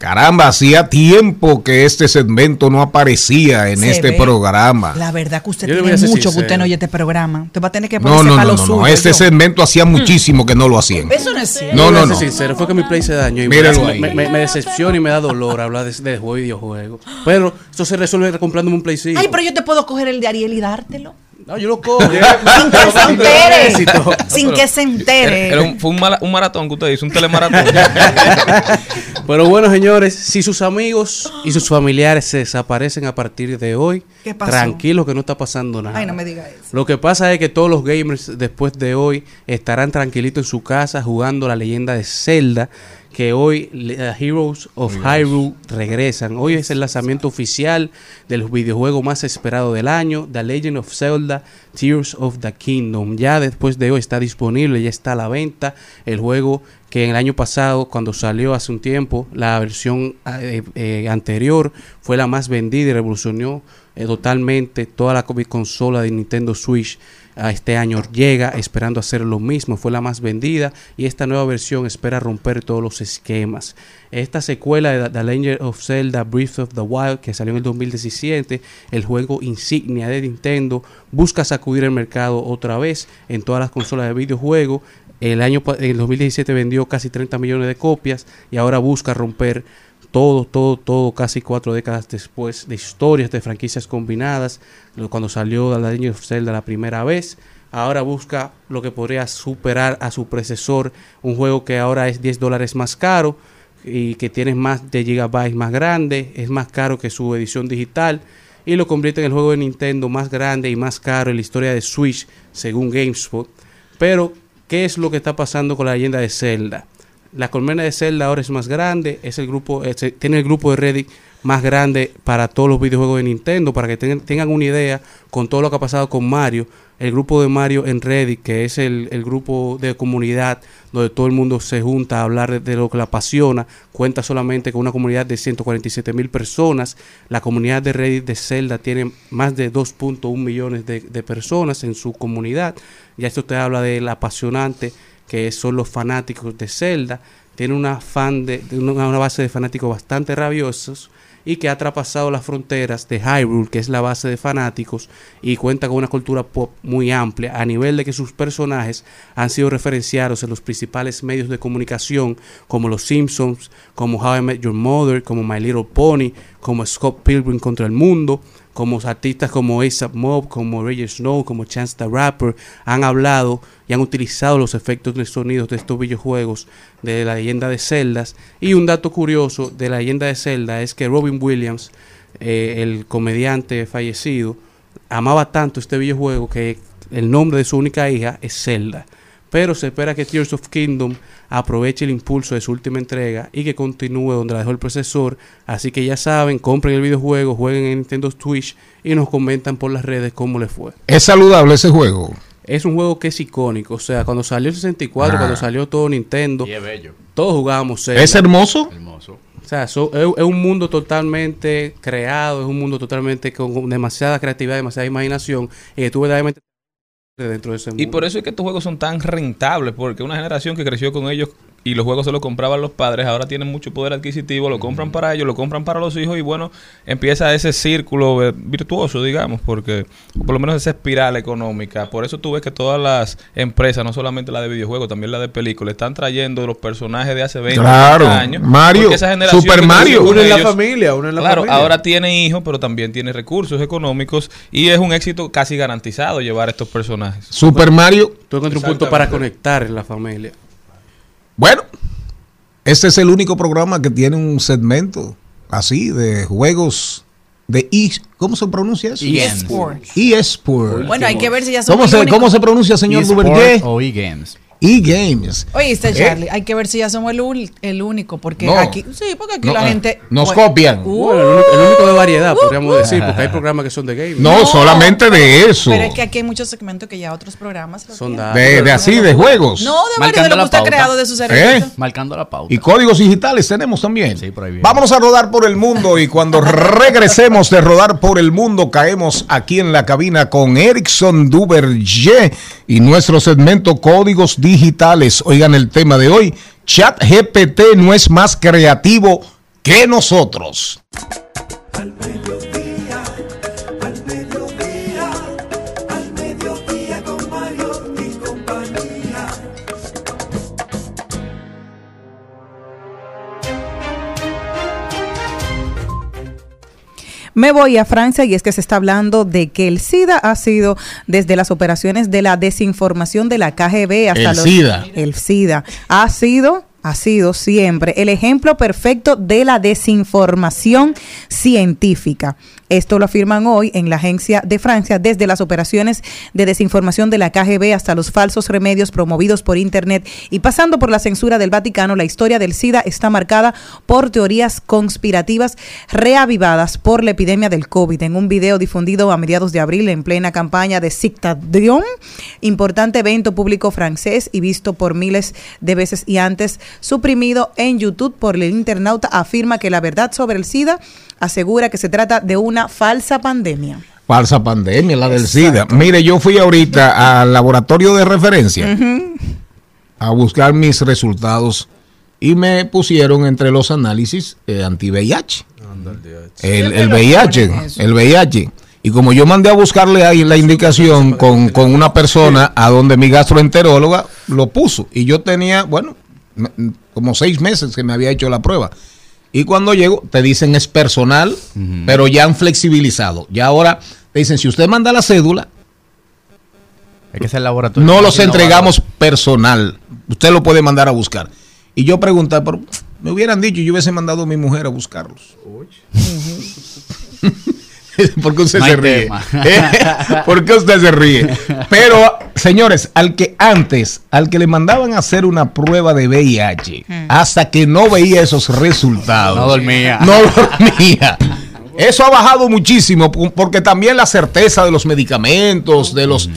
Caramba, hacía tiempo que este segmento no aparecía en Se este ve. programa. La verdad que usted Yo tiene mucho que usted no oye este programa. Usted va a tener que No, ponerse no, para no, no, suyo. no. Este segmento hacía muchísimo que no lo hacían. Eso no es cierto. No, no, no. sincero, fue que mi play se dañó y me, Míralo me, ahí. me- me decepciona y me da dolor hablar de, de juego y videojuegos. Pero eso se resuelve comprándome un Play 5. Ay, pero yo te puedo coger el de Ariel y dártelo. No, yo lo cojo. Sin que se entere. Sin que se Era, entere. era un, fue un, mala- un maratón que usted hizo, un telemaratón. Pero bueno, señores, si sus amigos y sus familiares se desaparecen a partir de hoy, ¿Qué pasó? tranquilos que no está pasando nada. Ay, no me diga eso. Lo que pasa es que todos los gamers después de hoy estarán tranquilitos en su casa jugando la leyenda de Zelda, que hoy uh, Heroes of Hyrule regresan. Hoy es el lanzamiento oficial del videojuego más esperado del año, The Legend of Zelda Tears of the Kingdom. Ya después de hoy está disponible, ya está a la venta el juego que en el año pasado, cuando salió hace un tiempo, la versión eh, eh, anterior fue la más vendida y revolucionó eh, totalmente toda la co- consola de Nintendo Switch. A este año llega esperando hacer lo mismo, fue la más vendida y esta nueva versión espera romper todos los esquemas. Esta secuela de The- Legend of Zelda Breath of the Wild que salió en el 2017, el juego insignia de Nintendo, busca sacudir el mercado otra vez en todas las consolas de videojuegos. El año en el 2017 vendió casi 30 millones de copias y ahora busca romper todo, todo, todo, casi cuatro décadas después de historias de franquicias combinadas, cuando salió The Legend Zelda la primera vez, ahora busca lo que podría superar a su predecesor, un juego que ahora es 10 dólares más caro y que tiene más de gigabytes más grande, es más caro que su edición digital y lo convierte en el juego de Nintendo más grande y más caro en la historia de Switch, según GameSpot. Pero, ¿qué es lo que está pasando con la leyenda de Zelda? La colmena de Zelda ahora es más grande, es el grupo, tiene el grupo de Reddit más grande para todos los videojuegos de Nintendo, para que tengan, una idea con todo lo que ha pasado con Mario. El grupo de Mario en Reddit, que es el, grupo de comunidad donde todo el mundo se junta a hablar de, de lo que le apasiona, cuenta solamente con una comunidad de 147 mil personas. La comunidad de Reddit de Zelda tiene más de 2.1 millones de, de personas en su comunidad. Ya esto te habla del apasionante que son los fanáticos de Zelda. Tiene una, fan de, una base de fanáticos bastante rabiosos. y que ha traspasado las fronteras de Hyrule, que es la base de fanáticos, y cuenta con una cultura pop muy amplia, a nivel de que sus personajes han sido referenciados en los principales medios de comunicación, como Los Simpsons, como How I Met Your Mother, como My Little Pony, como Scott Pilgrim contra el Mundo, como artistas como ASAP Mob, como Reggie Snow, como Chance the Rapper, han hablado y han utilizado los efectos de sonidos de estos videojuegos de la leyenda de Zeldas. Y un dato curioso de la leyenda de Zelda es que Robin Williams, eh, el comediante fallecido, amaba tanto este videojuego que el nombre de su única hija es Zelda. Pero se espera que Tears of Kingdom aproveche el impulso de su última entrega y que continúe donde la dejó el procesor. Así que ya saben, compren el videojuego, jueguen en Nintendo Switch y nos comentan por las redes cómo les fue. ¿Es saludable ese juego? Es un juego que es icónico. O sea, cuando salió el 64, Ah. cuando salió todo Nintendo, Y es bello. todos jugábamos Zelda. ¿Es hermoso? Hermoso. O sea, so- es, es un mundo totalmente creado, es un mundo totalmente con, con demasiada creatividad, demasiada imaginación, y que tú verdaderamente dentro de ese mundo. Y por eso es que estos juegos son tan rentables, porque una generación que creció con ellos y los juegos se los compraban los padres, ahora tienen mucho poder adquisitivo, lo compran para ellos, lo compran para los hijos y bueno, empieza ese círculo virtuoso, digamos, porque o por lo menos esa espiral económica. Por eso tú ves que todas las empresas, no solamente la de videojuegos, también la de películas, están trayendo los personajes de hace 20 Claro, 30 años. Mario, esa generación Super Mario. Uno en la familia, uno en la claro, familia. ahora tiene hijos, pero también tiene recursos económicos y es un éxito casi garantizado llevar a estos personajes. Super Mario. Tú encuentras un punto para conectar en la familia. Bueno, este es el único programa que tiene un segmento así de juegos de e ¿cómo se pronuncia eso? eSport. eSport. Bueno, hay que ver si ya son ¿Cómo se. ¿Cómo se pronuncia, señor eSport Duvergé? o eGames. E-Games. Oíste, Eh, Charlie, hay que ver si ya somos el, ul- el único, porque No. aquí, sí, porque aquí No, la eh, gente... nos Bueno, copian. uh, Bueno, el único, el único de variedad, uh, podríamos uh. decir, porque hay programas que son de gaming. No, solamente de eso. Pero es que aquí hay muchos segmentos que ya otros programas Son tienen. De, de así, de juegos. No, de varios de lo que usted ha creado de sus ¿Eh? servicios. Marcando la pauta. Y códigos digitales tenemos también. Sí, por ahí viene. Vámonos a rodar por el mundo y cuando regresemos de rodar por el mundo caemos aquí en la cabina con Erickson Duvergé y nuestro segmento Códigos Digitales. Oigan el tema de hoy, Chat GPT no es más creativo que nosotros. Me voy a Francia y es que se está hablando de que el SIDA ha sido desde las operaciones de la desinformación de la KGB hasta El los SIDA. el SIDA ha sido ha sido siempre el ejemplo perfecto de la desinformación científica. Esto lo afirman hoy en la agencia de Francia desde las operaciones de desinformación de la KGB hasta los falsos remedios promovidos por Internet y pasando por la censura del Vaticano, la historia del SIDA está marcada por teorías conspirativas reavivadas por la epidemia del COVID. En un video difundido a mediados de abril en plena campaña de Cictadion, importante evento público francés y visto por miles de veces y antes suprimido en YouTube por el internauta, afirma que la verdad sobre el SIDA asegura que se trata de una falsa pandemia. Falsa pandemia, la del SIDA. Mire, yo fui ahorita al laboratorio de referencia a buscar mis resultados y me pusieron entre los análisis eh, anti-VIH. El, el VIH, el VIH. Y como yo mandé a buscarle ahí la indicación con, con una persona a donde mi gastroenteróloga lo puso. Y yo tenía, bueno, como seis meses que me había hecho la prueba. Y cuando llego, te dicen es personal, pero ya han flexibilizado. Ya ahora te dicen, si usted manda la cédula, Es que es el laboratorio. no los innovador. entregamos personal. Usted lo puede mandar a buscar. Y yo pregunté, pero me hubieran dicho, yo hubiese mandado a mi mujer a buscarlos. ¿Por qué usted No se ríe? ¿Eh? ¿Por qué usted se ríe? Pero, señores, al que antes, al que le mandaban a hacer una prueba de VIH, hasta que no veía esos resultados, No dormía. No dormía. Eso ha bajado muchísimo porque también la certeza de los medicamentos, de los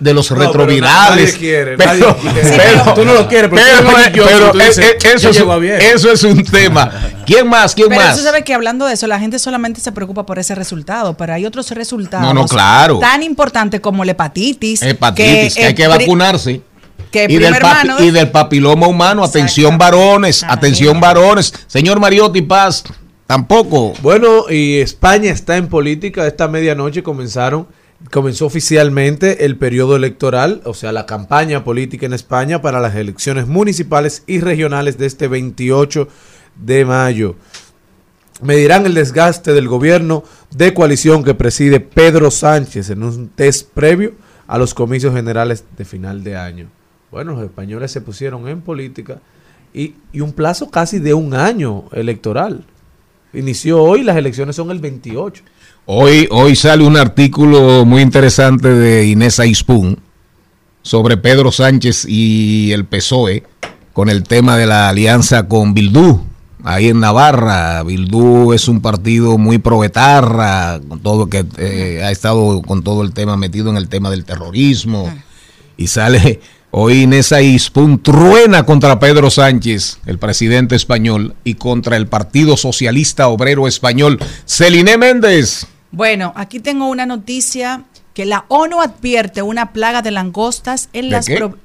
de los retrovirales. pero, tú no lo quieres, pero eh, eh, dices, eso, "Ya es, lleva bien". eso un tema. ¿Quién más? ¿Quién Pero más? tú sabes que hablando de eso, la gente solamente se preocupa por ese resultado, pero hay otros resultados No, no, claro. tan importantes como la hepatitis. Hepatitis, que hay que vacunarse. Que y, del papi- y del papiloma humano, atención varones, atención varones. Señor Mariotti Paz, Tampoco. Bueno, y España está en política. Esta medianoche comenzaron, comenzó oficialmente el periodo electoral, o sea, la campaña política en España para las elecciones municipales y regionales de este 28 de mayo. Medirán el desgaste del gobierno de coalición que preside Pedro Sánchez en un test previo a los comicios generales de final de año. Bueno, los españoles se pusieron en política y, y un plazo casi de un año electoral. Inició hoy, las elecciones son el 28. Hoy, hoy sale un artículo muy interesante de Inés Aispun sobre Pedro Sánchez y el PSOE con el tema de la alianza con Bildú. Ahí en Navarra, Bildú es un partido muy proetarra, con todo que eh, ha estado con todo el tema metido en el tema del terrorismo. Y sale hoy Inés Aispun truena contra Pedro Sánchez, el presidente español, y contra el Partido Socialista Obrero Español. Celine Méndez. Bueno, aquí tengo una noticia que la ONU advierte una plaga de langostas en ¿De las pro-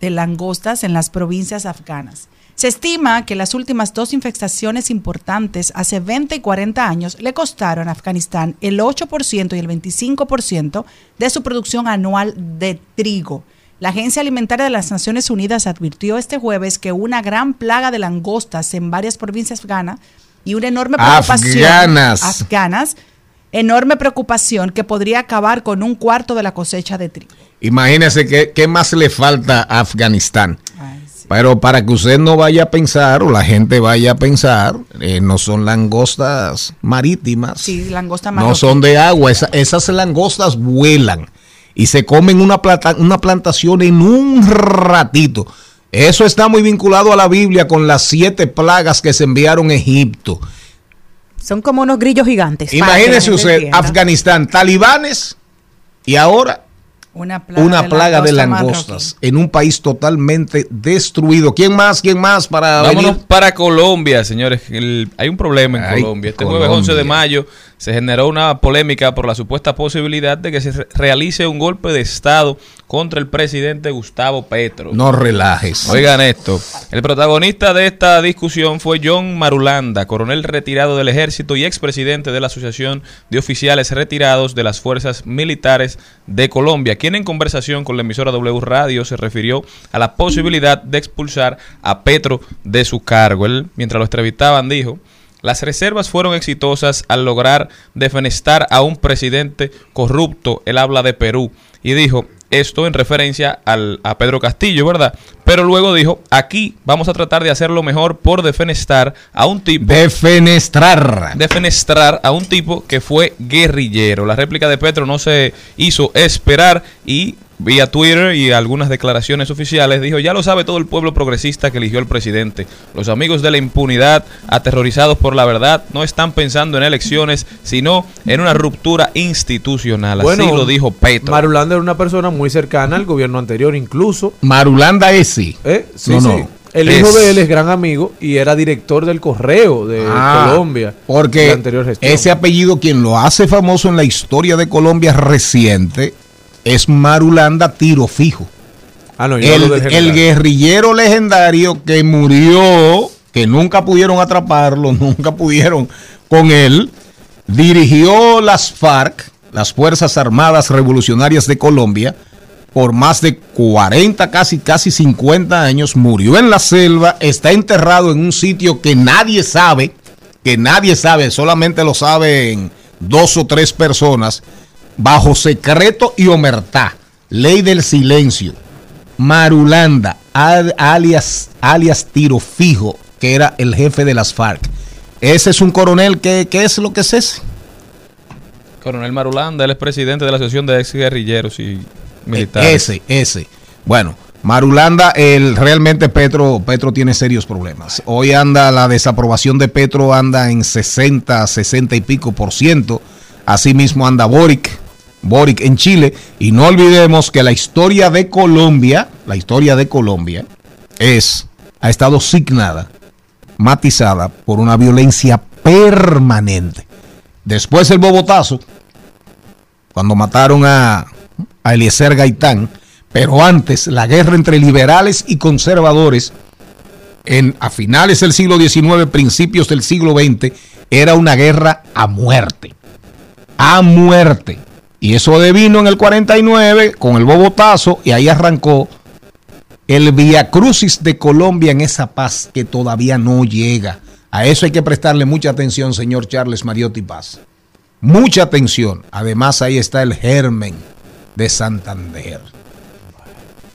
de langostas en las provincias afganas. Se estima que las últimas dos infestaciones importantes hace 20 y 40 años le costaron a Afganistán el 8% y el 25% de su producción anual de trigo. La Agencia Alimentaria de las Naciones Unidas advirtió este jueves que una gran plaga de langostas en varias provincias afganas y una enorme preocupación Afganas. afganas, enorme preocupación que podría acabar con un cuarto de la cosecha de trigo. Imagínese qué, qué más le falta a Afganistán. Pero para que usted no vaya a pensar, o la gente vaya a pensar, eh, no son langostas marítimas, Sí, langosta no son de agua. Esa- esas langostas vuelan y se comen una, plata- una plantación en un ratito. Eso está muy vinculado a la Biblia con las siete plagas que se enviaron a Egipto. Son como unos grillos gigantes. Imagínese usted, entienda. Afganistán, talibanes y ahora Una plaga, una plaga de langosta langostas en un país totalmente destruido. ¿Quién más? ¿Quién más para Vámonos venir? para Colombia, señores. El- hay un problema en Ay, Colombia. Este Colombia. jueves 11 de mayo se generó una polémica por la supuesta posibilidad de que se re- realice un golpe de Estado contra el presidente Gustavo Petro. No relajes. Oigan esto, el protagonista de esta discusión fue John Marulanda, coronel retirado del ejército y expresidente de la Asociación de Oficiales Retirados de las Fuerzas Militares de Colombia, quien en conversación con la emisora W Radio se refirió a la posibilidad de expulsar a Petro de su cargo. Él, mientras lo entrevistaban, dijo... Las reservas fueron exitosas al lograr defenestar a un presidente corrupto. Él habla de Perú y dijo esto en referencia al, a Pedro Castillo, ¿verdad? Pero luego dijo, aquí vamos a tratar de hacerlo mejor por defenestar a un tipo... Defenestrar. Defenestrar a un tipo que fue guerrillero. La réplica de Petro no se hizo esperar y vía Twitter y algunas declaraciones oficiales dijo, ya lo sabe todo el pueblo progresista que eligió al presidente. Los amigos de la impunidad, aterrorizados por la verdad, no están pensando en elecciones, sino en una ruptura institucional. Así lo dijo Petro. Marulanda era una persona muy cercana al gobierno anterior, incluso. Marulanda ese. ¿Eh? Sí, No, sí. no. El Es- hijo de él es gran amigo y era director del correo de Ah, Colombia. de Porque la anterior gestión. ese apellido, quien lo hace famoso en la historia de Colombia reciente, es Marulanda Tiro Fijo. Ah, no, yo el, del el guerrillero legendario que murió, que nunca pudieron atraparlo, nunca pudieron con él, dirigió las FARC, las Fuerzas Armadas Revolucionarias de Colombia, por más de 40, casi, casi 50 años, murió en la selva, está enterrado en un sitio que nadie sabe, que nadie sabe, solamente lo saben dos o tres personas, bajo secreto y omertá, ley del silencio. Marulanda, al- alias, alias Tiro Fijo, que era el jefe de las FARC. Ese es un coronel, que ¿qué es lo que es ese? Coronel Marulanda, él es presidente de la Asociación de Ex Guerrilleros y Militares. Ese, ese. Bueno, Marulanda, el, realmente Petro, Petro tiene serios problemas. Hoy anda la desaprobación de Petro, anda en 60, 60 y pico por ciento. Asimismo anda Boric, Boric en Chile. Y no olvidemos que la historia de Colombia, la historia de Colombia, es, ha estado signada, matizada por una violencia permanente. Después el bobotazo, cuando mataron a, a Eliezer Gaitán, pero antes la guerra entre liberales y conservadores en, a finales del siglo XIX, principios del siglo XX, era una guerra a muerte. A muerte. Y eso devino en el 49 con el bobotazo y ahí arrancó el Via Crucis de Colombia en esa paz que todavía no llega. A eso hay que prestarle mucha atención, señor Charles Mariotti Paz. Mucha atención. Además, ahí está el germen de Santander.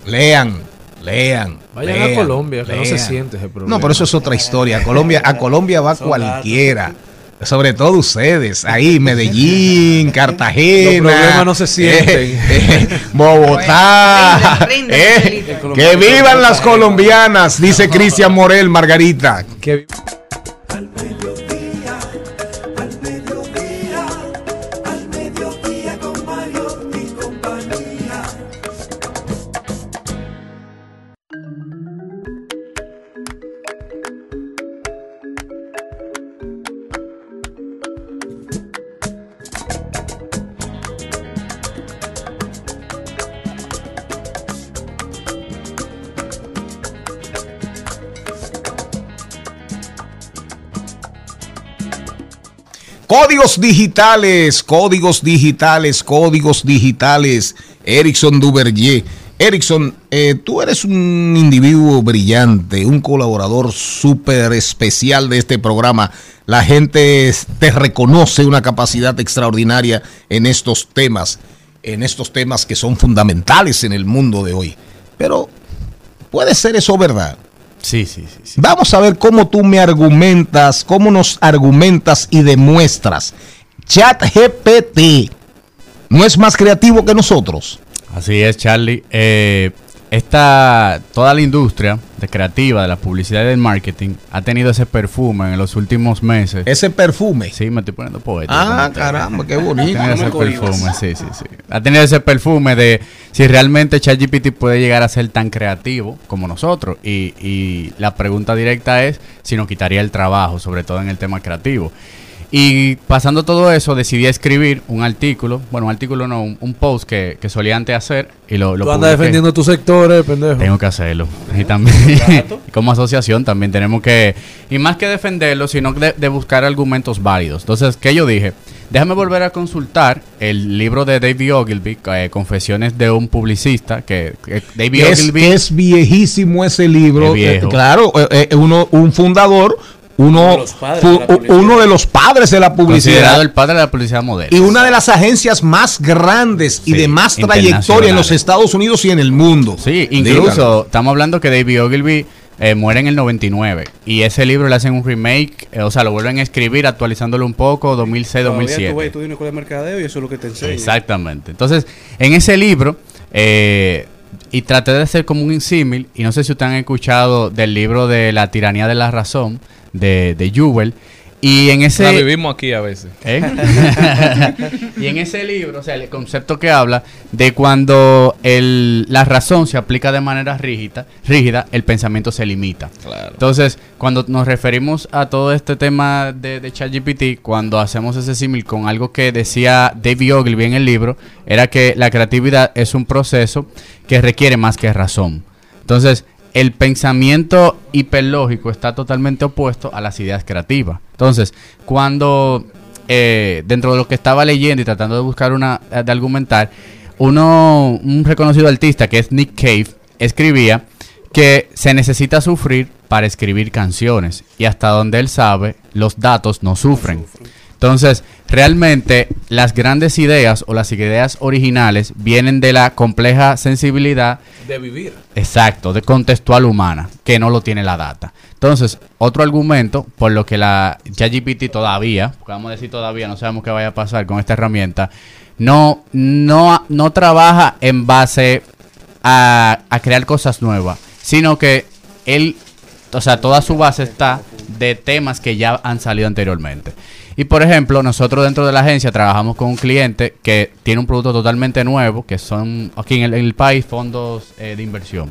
Lean, lean. Vayan lean, a Colombia, que no se siente ese problema. No, pero eso es otra historia. A Colombia, a Colombia va cualquiera. Sobre todo ustedes, ahí, Medellín, Cartagena. Los problemas no se sienten. eh, eh, Bogotá. eh, que vivan las colombianas, dice Cristian Morel, Margarita. Que Códigos digitales, códigos digitales, códigos digitales. Erickson Duvergier. Erickson, eh, tú eres un individuo brillante, un colaborador súper especial de este programa. La gente te reconoce una capacidad extraordinaria en estos temas, en estos temas que son fundamentales en el mundo de hoy. Pero, ¿puede ser eso verdad? Sí, sí, sí. Vamos a ver cómo tú me argumentas, cómo nos argumentas y demuestras. Chat GPT no es más creativo que nosotros. Así es, Charlie. Eh, esta, toda la industria de creativa, de la publicidad y del marketing, ha tenido ese perfume en los últimos meses. Ese perfume. Sí, me estoy poniendo poeta. Ah, caramba, qué bonito. Ha tenido ese perfume, sí, sí, sí. Ha tenido ese perfume de si realmente ChatGPT puede llegar a ser tan creativo como nosotros. Y, y la pregunta directa es si nos quitaría el trabajo, sobre todo en el tema creativo. Y pasando todo eso, decidí escribir un artículo, bueno, un artículo no, un, un post que, que solía antes hacer y lo, lo Tú andas defendiendo tus sectores, pendejo. Tengo que hacerlo. Y también, como asociación, también tenemos que, y más que defenderlo, sino de, de buscar argumentos válidos. Entonces, ¿qué yo dije? Déjame volver a consultar el libro de David Ogilvy, eh, Confesiones de un publicista, que, que David es, Ogilvy es viejísimo ese libro. Es viejo. Eh, claro, eh, eh, uno, un fundador, uno, Uno de los padres de la publicidad. uno de los padres de la publicidad. considerado el padre de la publicidad moderna. Y una de las agencias más grandes y Sí, de más trayectoria en los. Estados Unidos y en el mundo. Sí, incluso estamos hablando que David Ogilvy eh, muere en el 99 y ese libro le hacen un remake, eh, o sea, lo vuelven a escribir actualizándolo un poco, 2006-2007. Todavía tú vas y estudias una escuela de mercadeo y eso es lo que te enseña. Exactamente. Entonces, en ese libro, eh, y traté de hacer como un símil, y no sé si ustedes han escuchado del libro de La tiranía de la razón, de, de Jewell, y en ese... La vivimos aquí a veces. ¿Eh? y en ese libro, o sea, el concepto que habla de cuando el, la razón se aplica de manera rígida, rígida, el pensamiento se limita. Entonces, cuando nos referimos a todo este tema de, de ChatGPT, cuando hacemos ese símil con algo que decía David Ogilvy en el libro, era que la creatividad es un proceso que requiere más que razón. Entonces, el pensamiento hiperlógico está totalmente opuesto a las ideas creativas. Entonces, cuando eh, dentro de lo que estaba leyendo y tratando de buscar una, de argumentar, uno, un reconocido artista que es Nick Cave, escribía que se necesita sufrir para escribir canciones y hasta donde él sabe, los datos no sufren. Entonces, realmente las grandes ideas o las ideas originales vienen de la compleja sensibilidad De vivir. Exacto, de contextual humana, que no lo tiene la data. Entonces, otro argumento por lo que la ChatGPT todavía, porque vamos a decir todavía, no sabemos qué vaya a pasar con esta herramienta, no, no, no trabaja en base a, a crear cosas nuevas, sino que él, o sea, toda su base está de temas que ya han salido anteriormente. Y por ejemplo, nosotros dentro de la agencia trabajamos con un cliente que tiene un producto totalmente nuevo, que son aquí en el, país fondos eh, de inversión.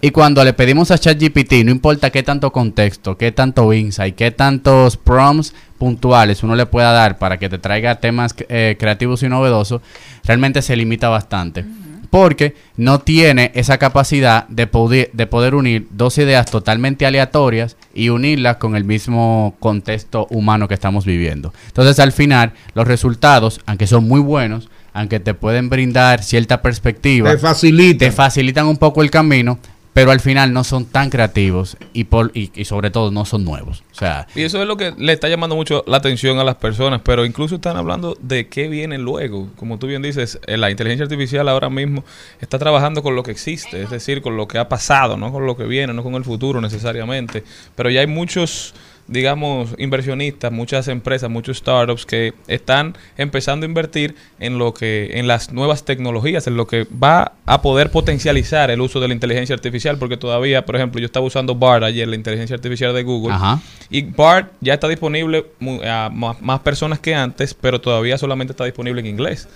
Y cuando le pedimos a ChatGPT, no importa qué tanto contexto, qué tanto insight, qué tantos prompts puntuales uno le pueda dar para que te traiga temas eh, creativos y novedosos, realmente se limita bastante. Porque no tiene esa capacidad de poder, de poder unir dos ideas totalmente aleatorias y unirlas con el mismo contexto humano que estamos viviendo. Entonces, al final, los resultados, aunque son muy buenos, aunque te pueden brindar cierta perspectiva, Te facilitan. te facilitan un poco el camino, pero al final no son tan creativos y, por, y, y sobre todo no son nuevos. O sea, Y eso es lo que le está llamando mucho la atención a las personas, pero incluso están hablando de qué viene luego. Como tú bien dices, eh, la inteligencia artificial ahora mismo está trabajando con lo que existe, es decir, con lo que ha pasado, no con lo que viene, no con el futuro necesariamente. Pero ya hay muchos, digamos, inversionistas, muchas empresas, muchos startups que están empezando a invertir en lo que, en las nuevas tecnologías, en lo que va a poder potencializar el uso de la inteligencia artificial, porque todavía, por ejemplo, yo estaba usando BART ayer, la inteligencia artificial de Google, Ajá. y BART ya está disponible a más, más personas que antes, pero todavía solamente está disponible en inglés.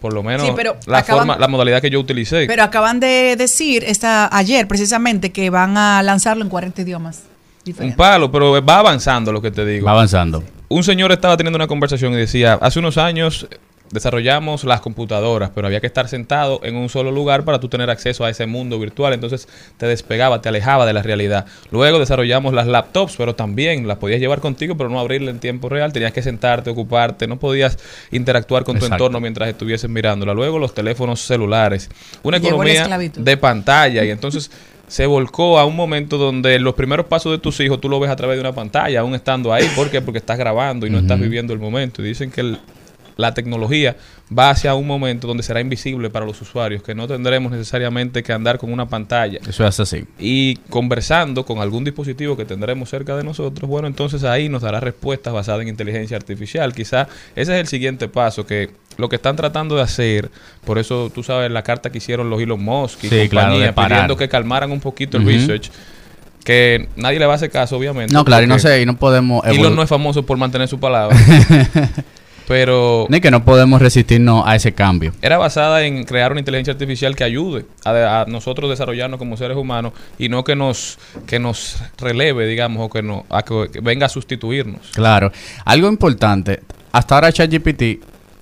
Por lo menos Sí, pero la acaban- forma, la modalidad que yo utilicé. Pero acaban de decir esta ayer precisamente que van a lanzarlo en 40 idiomas. Un palo, pero va avanzando lo que te digo. va avanzando. Un señor estaba teniendo una conversación y decía, hace unos años desarrollamos las computadoras, pero había que estar sentado en un solo lugar para tú tener acceso a ese mundo virtual, entonces te despegaba, te alejaba de la realidad. Luego desarrollamos las laptops, pero también las podías llevar contigo, pero no abrirla en tiempo real, tenías que sentarte, ocuparte, no podías interactuar con tu Exacto. entorno mientras estuvieses mirándola. Luego los teléfonos celulares, una economía esclavitud. de pantalla y entonces se volcó a un momento donde los primeros pasos de tus hijos tú lo ves a través de una pantalla, aún estando ahí. ¿Por qué? Porque estás grabando y no estás viviendo el momento. Y dicen que el- la tecnología va hacia un momento donde será invisible para los usuarios, que no tendremos necesariamente que andar con una pantalla. Eso es así. Y conversando con algún dispositivo que tendremos cerca de nosotros, bueno, entonces ahí nos dará respuestas basadas en inteligencia artificial. Quizá ese es el siguiente paso, que lo que están tratando de hacer, por eso tú sabes la carta que hicieron los Elon Musk y Sí, compañía, pidiendo que calmaran un poquito el research, que nadie le va a hacer caso, obviamente. No, claro, y no sé, y no podemos... Elon no es famoso por mantener su palabra. pero Ni que no podemos resistirnos a ese cambio. era basada en crear una inteligencia artificial que ayude a, a nosotros desarrollarnos como seres humanos y no que nos que nos releve, digamos, o que no a que, que venga a sustituirnos. Claro. Algo importante, hasta ahora ChatGPT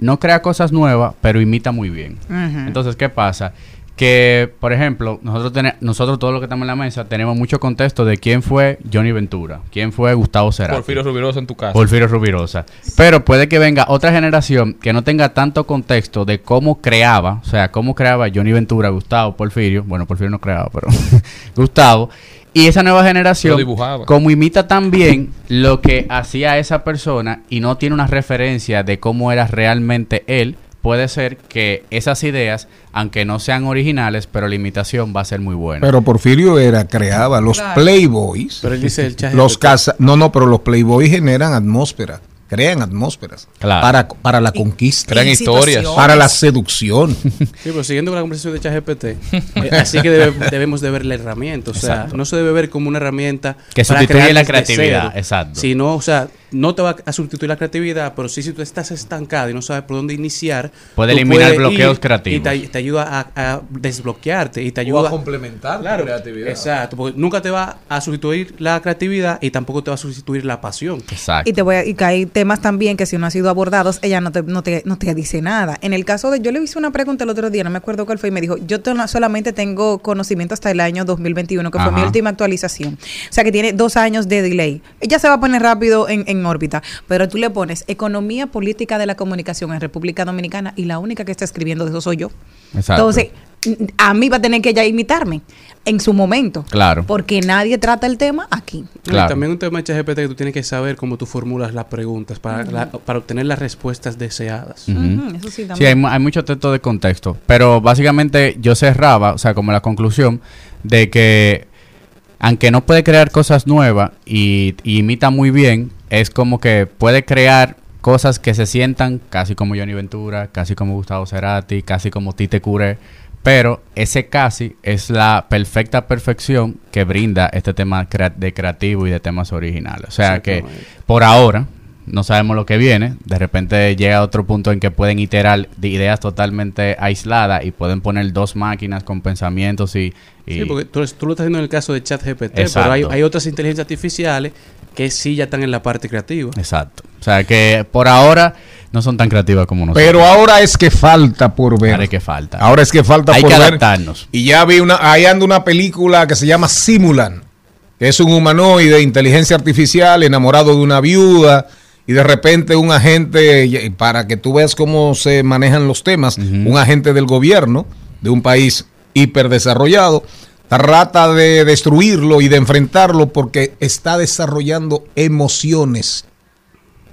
no crea cosas nuevas, pero imita muy bien. Entonces, ¿qué pasa? Que, por ejemplo, nosotros, tene- nosotros todos los que estamos en la mesa tenemos mucho contexto de quién fue Johnny Ventura, quién fue Gustavo Cerati. Porfirio Rubirosa en tu casa. Porfirio Rubirosa. Pero puede que venga otra generación que no tenga tanto contexto de cómo creaba, o sea, cómo creaba Johnny Ventura, Gustavo, Porfirio. Bueno, Porfirio no creaba, pero Gustavo. Y esa nueva generación, como imita tan bien lo que hacía esa persona y no tiene una referencia de cómo era realmente él, puede ser que esas ideas, aunque no sean originales, pero la imitación va a ser muy buena. Pero Porfirio era, creaba los Claro. Playboys. Pero él dice el los casa No, no, pero los Playboys generan atmósfera. Crean atmósferas. Claro. Para, para la conquista. Crean historias. Para la seducción. Sí, pero siguiendo con la conversación de ChatGPT, eh, así que debe- debemos de ver la herramienta. O sea, Exacto. no se debe ver como una herramienta Que para sustituye crear la creatividad, cero, exacto. Sino, o sea, no te va a sustituir la creatividad, pero sí si tú estás estancado y no sabes por dónde iniciar, Puede eliminar bloqueos ir creativos. Y te, te ayuda a, a desbloquearte y te O ayuda a complementar tu Claro, creatividad. Exacto, porque nunca te va a sustituir la creatividad y tampoco te va a sustituir la pasión. Exacto. Y te voy a, y que hay temas también que si no han sido abordados, ella no te, no te, no te dice nada. En el caso de, yo le hice una pregunta el otro día, no me acuerdo cuál fue, y me dijo, yo solamente tengo conocimiento hasta el año 2021, que fue mi última actualización. O sea que tiene dos años de delay. Ella se va a poner rápido en, en órbita, pero tú le pones economía política de la comunicación en República Dominicana y la única que está escribiendo de eso soy yo. Exacto. Entonces, a mí va a tener que ella imitarme en su momento. Claro. Porque nadie trata el tema aquí. Claro. Y también un tema de ChatGPT que tú tienes que saber cómo tú formulas las preguntas para, la- para obtener las respuestas deseadas. Eso sí Sí, hay, también. hay mucho texto de contexto, pero básicamente yo cerraba, o sea, como la conclusión de que aunque no puede crear cosas nuevas y, y imita muy bien, es como que puede crear cosas que se sientan casi como Johnny Ventura, casi como Gustavo Cerati, casi como Tite Curé, pero ese casi es la perfecta perfección que brinda este tema de creativo y de temas originales. O sea que por ahora no sabemos lo que viene. De repente llega a otro punto en que pueden iterar de ideas totalmente aisladas y pueden poner dos máquinas con pensamientos y... y- Sí, porque tú, tú lo estás haciendo en el caso de ChatGPT, pero hay, hay otras inteligencias artificiales que sí ya están en la parte creativa. Exacto. O sea que por ahora no son tan creativas como nosotros. Pero ahora es que falta por ver. Ahora es que falta. Ahora es que falta Hay por que ver. adaptarnos. Y ya vi una, ahí anda una película que se llama Simulan, que es un humanoide de inteligencia artificial enamorado de una viuda y de repente un agente, y- para que tú veas cómo se manejan los temas, un agente del gobierno de un país hiperdesarrollado trata de destruirlo y de enfrentarlo porque está desarrollando emociones.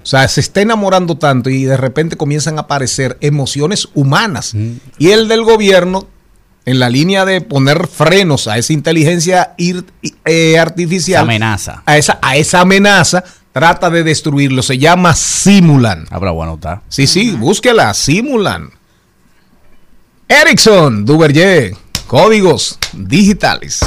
O sea, se está enamorando tanto y de repente comienzan a aparecer emociones humanas. Y el del gobierno, en la línea de poner frenos a esa inteligencia ir- eh, artificial, Esa amenaza. A, esa, a esa amenaza, trata de destruirlo. Se llama Simulan. Habrá bueno está. Sí, sí, búsquela, Simulan. Ericsson, Duverger, códigos digitales.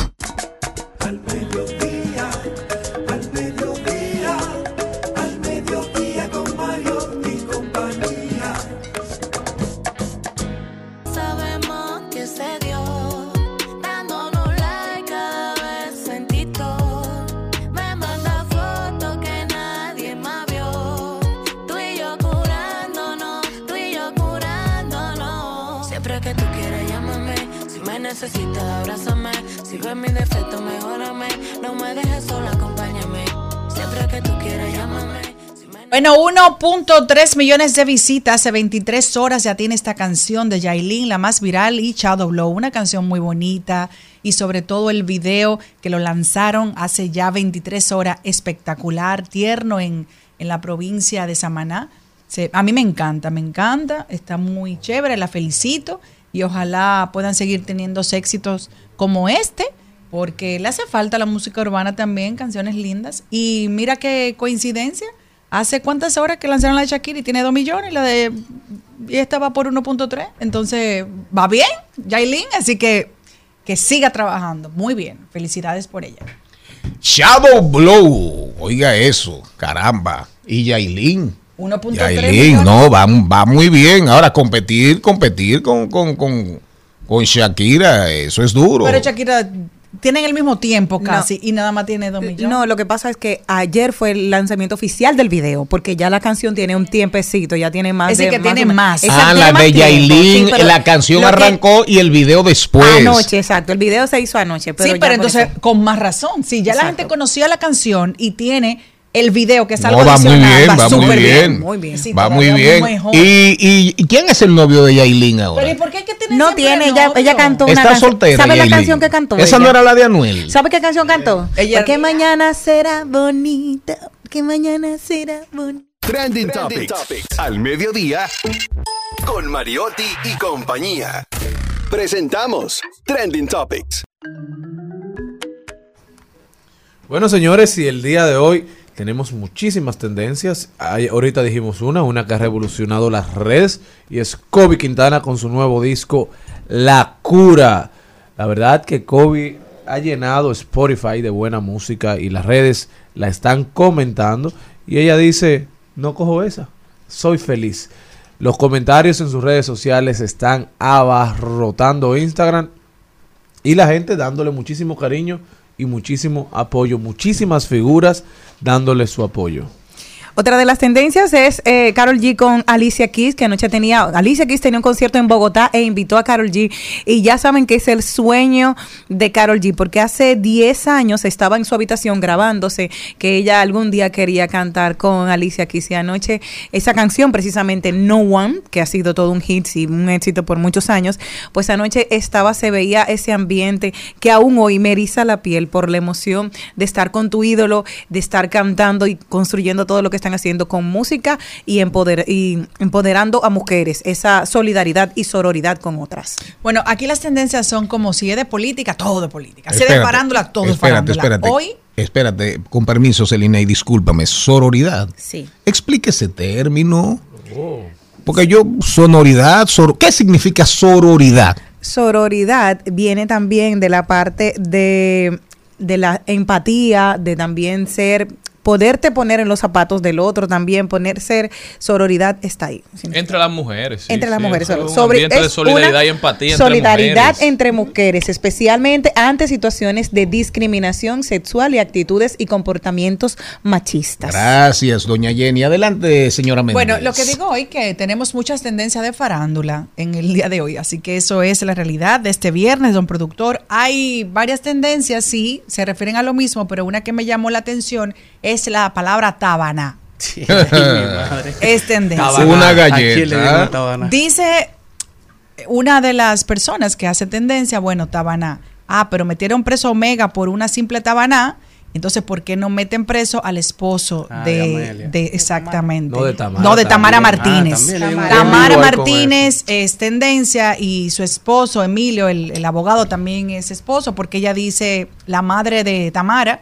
Mi defecto, mejórame. No me dejes sola, acompáñame. Siempre que tú quieras, llámame. Bueno, 1.3 millones de visitas hace 23 horas ya tiene esta canción de Yailin, la más viral, y Shadow Blow, una canción muy bonita y sobre todo el video que lo lanzaron hace ya 23 horas, espectacular, tierno en, en la provincia de Samaná. A mí me encanta, me encanta, está muy chévere, la felicito y ojalá puedan seguir teniendo éxitos como este porque le hace falta a la música urbana también, canciones lindas. Y mira qué coincidencia, hace cuántas horas que lanzaron la de Shakira y tiene 2 millones, y la de y esta va por 1.3, entonces va bien, Yailin, así que que siga trabajando, muy bien, felicidades por ella. Shadow Blow, oiga eso, caramba. Y Yailin. 1.3 Yailin, millones. no, va, va muy bien. Ahora, competir, competir con, con, con, con Shakira, eso es duro. Pero Shakira tienen el mismo tiempo casi y nada más tiene 2 millones. No, lo que pasa es que ayer fue el lanzamiento oficial del video, porque ya la canción tiene un tiempecito, ya tiene más Es decir, de que tiene más. Ah, la de Yailin, sí, la canción que- arrancó y el video después. Anoche, exacto. El video se hizo anoche. Pero sí, pero entonces eso- con más razón. Si ya la gente conocía la canción y tiene el video que es No, algo va muy adicional, bien, va muy súper bien. muy bien. Sí, va muy bien. ¿Y, y, y quién es el novio de Yailin ahora? Pero ¿y por qué hay que tener No tiene, ella, ella cantó una Está soltera. ¿Sabe la canción que cantó? Esa no era la de Anuel. ¿Sabe qué canción cantó? Ella- Porque mañana será bonita. Que mañana será bonita. Trending, Topics. Al mediodía. Con Mariotti y compañía. Presentamos Trending Topics. Bueno, señores, y el día de hoy tenemos muchísimas tendencias. Hay- ahorita dijimos una, una que ha revolucionado las redes y es Kobe Quintana con su nuevo disco La Cura. La verdad que Kobe ha llenado Spotify de buena música y las redes la están comentando y ella dice, no cojo esa, soy feliz. Los comentarios en sus redes sociales están abarrotando Instagram y la gente dándole muchísimo cariño y muchísimo apoyo, muchísimas figuras dándole su apoyo. Otra de las tendencias es eh, Carol G con Alicia Keys, que anoche tenía, Alicia Keys tenía un concierto en Bogotá e invitó a Carol G. Y ya saben que es el sueño de Carol G, porque hace 10 años estaba en su habitación grabándose que ella algún día quería cantar con Alicia Keys. Y anoche esa canción, precisamente No One, que ha sido todo un hit y un éxito por muchos años, pues anoche estaba, se veía ese ambiente que aún hoy me eriza la piel por la emoción de estar con tu ídolo, de estar cantando y construyendo todo lo que están haciendo con música y, empoder y empoderando a mujeres, esa solidaridad y sororidad con otras. Bueno, aquí las tendencias son como si es de política, todo de política. Si es de farándula, todo es espérate, farándula. espérate. Hoy, Espérate, con permiso, Celina, y discúlpame, sororidad. Sí. Explique ese término. Porque yo, sonoridad, sor- ¿qué significa sororidad? Sororidad viene también de la parte de, de la empatía, de también ser poderte poner en los zapatos del otro también, poner ser sororidad está ahí. Entre las mujeres. sí, entre las sí, mujeres. es solo. un Sobre, ambiente de es solidaridad una y empatía entre solidaridad mujeres. entre mujeres, especialmente ante situaciones de discriminación sexual y actitudes y comportamientos machistas. Gracias, doña Jenny. Adelante, señora Méndez. Bueno, lo que digo hoy que tenemos muchas tendencias de farándula en el día de hoy, así que eso es la realidad de este viernes, don productor. Hay varias tendencias, sí, se refieren a lo mismo, pero una que me llamó la atención es la palabra tabana. Es tendencia. Una ¿A quién le galleta. tabana? Dice una de las personas que hace tendencia, bueno, Tabaná. Ah, pero metieron preso a Omega por una simple Tabaná. Entonces, ¿por qué no meten preso al esposo Ah, de de, Amelia. de- exactamente? No, de Tamara No, de Tamara también. Martínez. Ah, un Tamara Martínez es tendencia y su esposo, Emilio, el, el abogado, también es esposo, porque ella dice, la madre de Tamara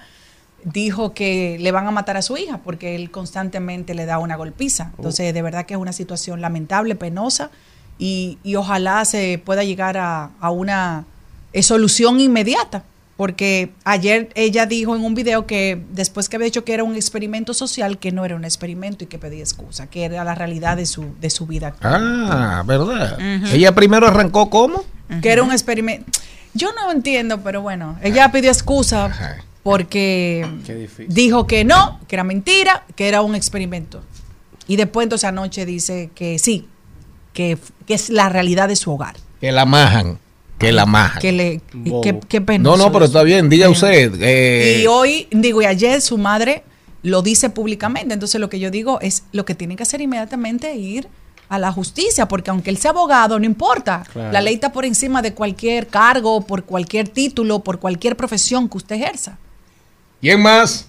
dijo que le van a matar a su hija porque él constantemente le da una golpiza. Entonces, de verdad que es una situación lamentable, penosa, y, y ojalá se pueda llegar a, a una eh, solución inmediata. Porque ayer ella dijo en un video que después que había dicho que era un experimento social, que no era un experimento y que pedía excusa, que era la realidad de su, de su vida. Ah, ¿verdad? Ella primero arrancó como. Que era un experimento. Yo no entiendo, pero bueno, ella pidió excusa porque difícil. dijo que no, que era mentira, que era un experimento. Y después entonces anoche dice que sí, que, que es la realidad de su hogar. Que la majan. Que la majan. Que le, qué, qué No, no, pero está bien. Diga usted. eh, Y hoy, digo, y ayer su madre lo dice públicamente. Entonces lo que yo digo es lo que tienen que hacer inmediatamente es ir a la justicia, porque aunque él sea abogado, no importa. Claro. La ley está por encima de cualquier cargo, por cualquier título, por cualquier profesión que usted ejerza. ¿Quién más?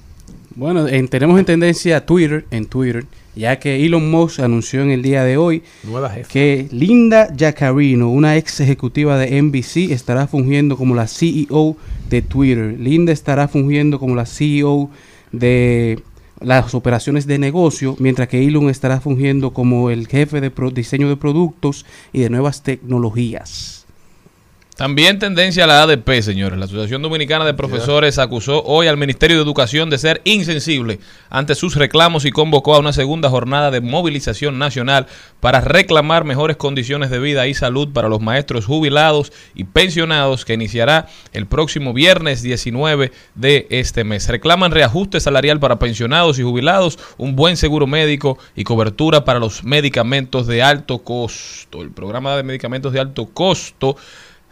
Bueno, en- tenemos en tendencia Twitter, en Twitter, ya que Elon Musk anunció en el día de hoy Nueva jefa. que Linda Jaccarino, una ex ejecutiva de NBC, estará fungiendo como la CEO de Twitter. Linda estará fungiendo como la CEO de las operaciones de negocio, mientras que Elon estará fungiendo como el jefe de pro- diseño de productos y de nuevas tecnologías. También tendencia a la ADP, señores. La Asociación Dominicana de Profesores acusó hoy al Ministerio de Educación de ser insensible ante sus reclamos y convocó a una segunda jornada de movilización nacional para reclamar mejores condiciones de vida y salud para los maestros jubilados y pensionados que iniciará el próximo viernes 19 de este mes. Reclaman reajuste salarial para pensionados y jubilados, un buen seguro médico y cobertura para los medicamentos de alto costo. El programa de medicamentos de alto costo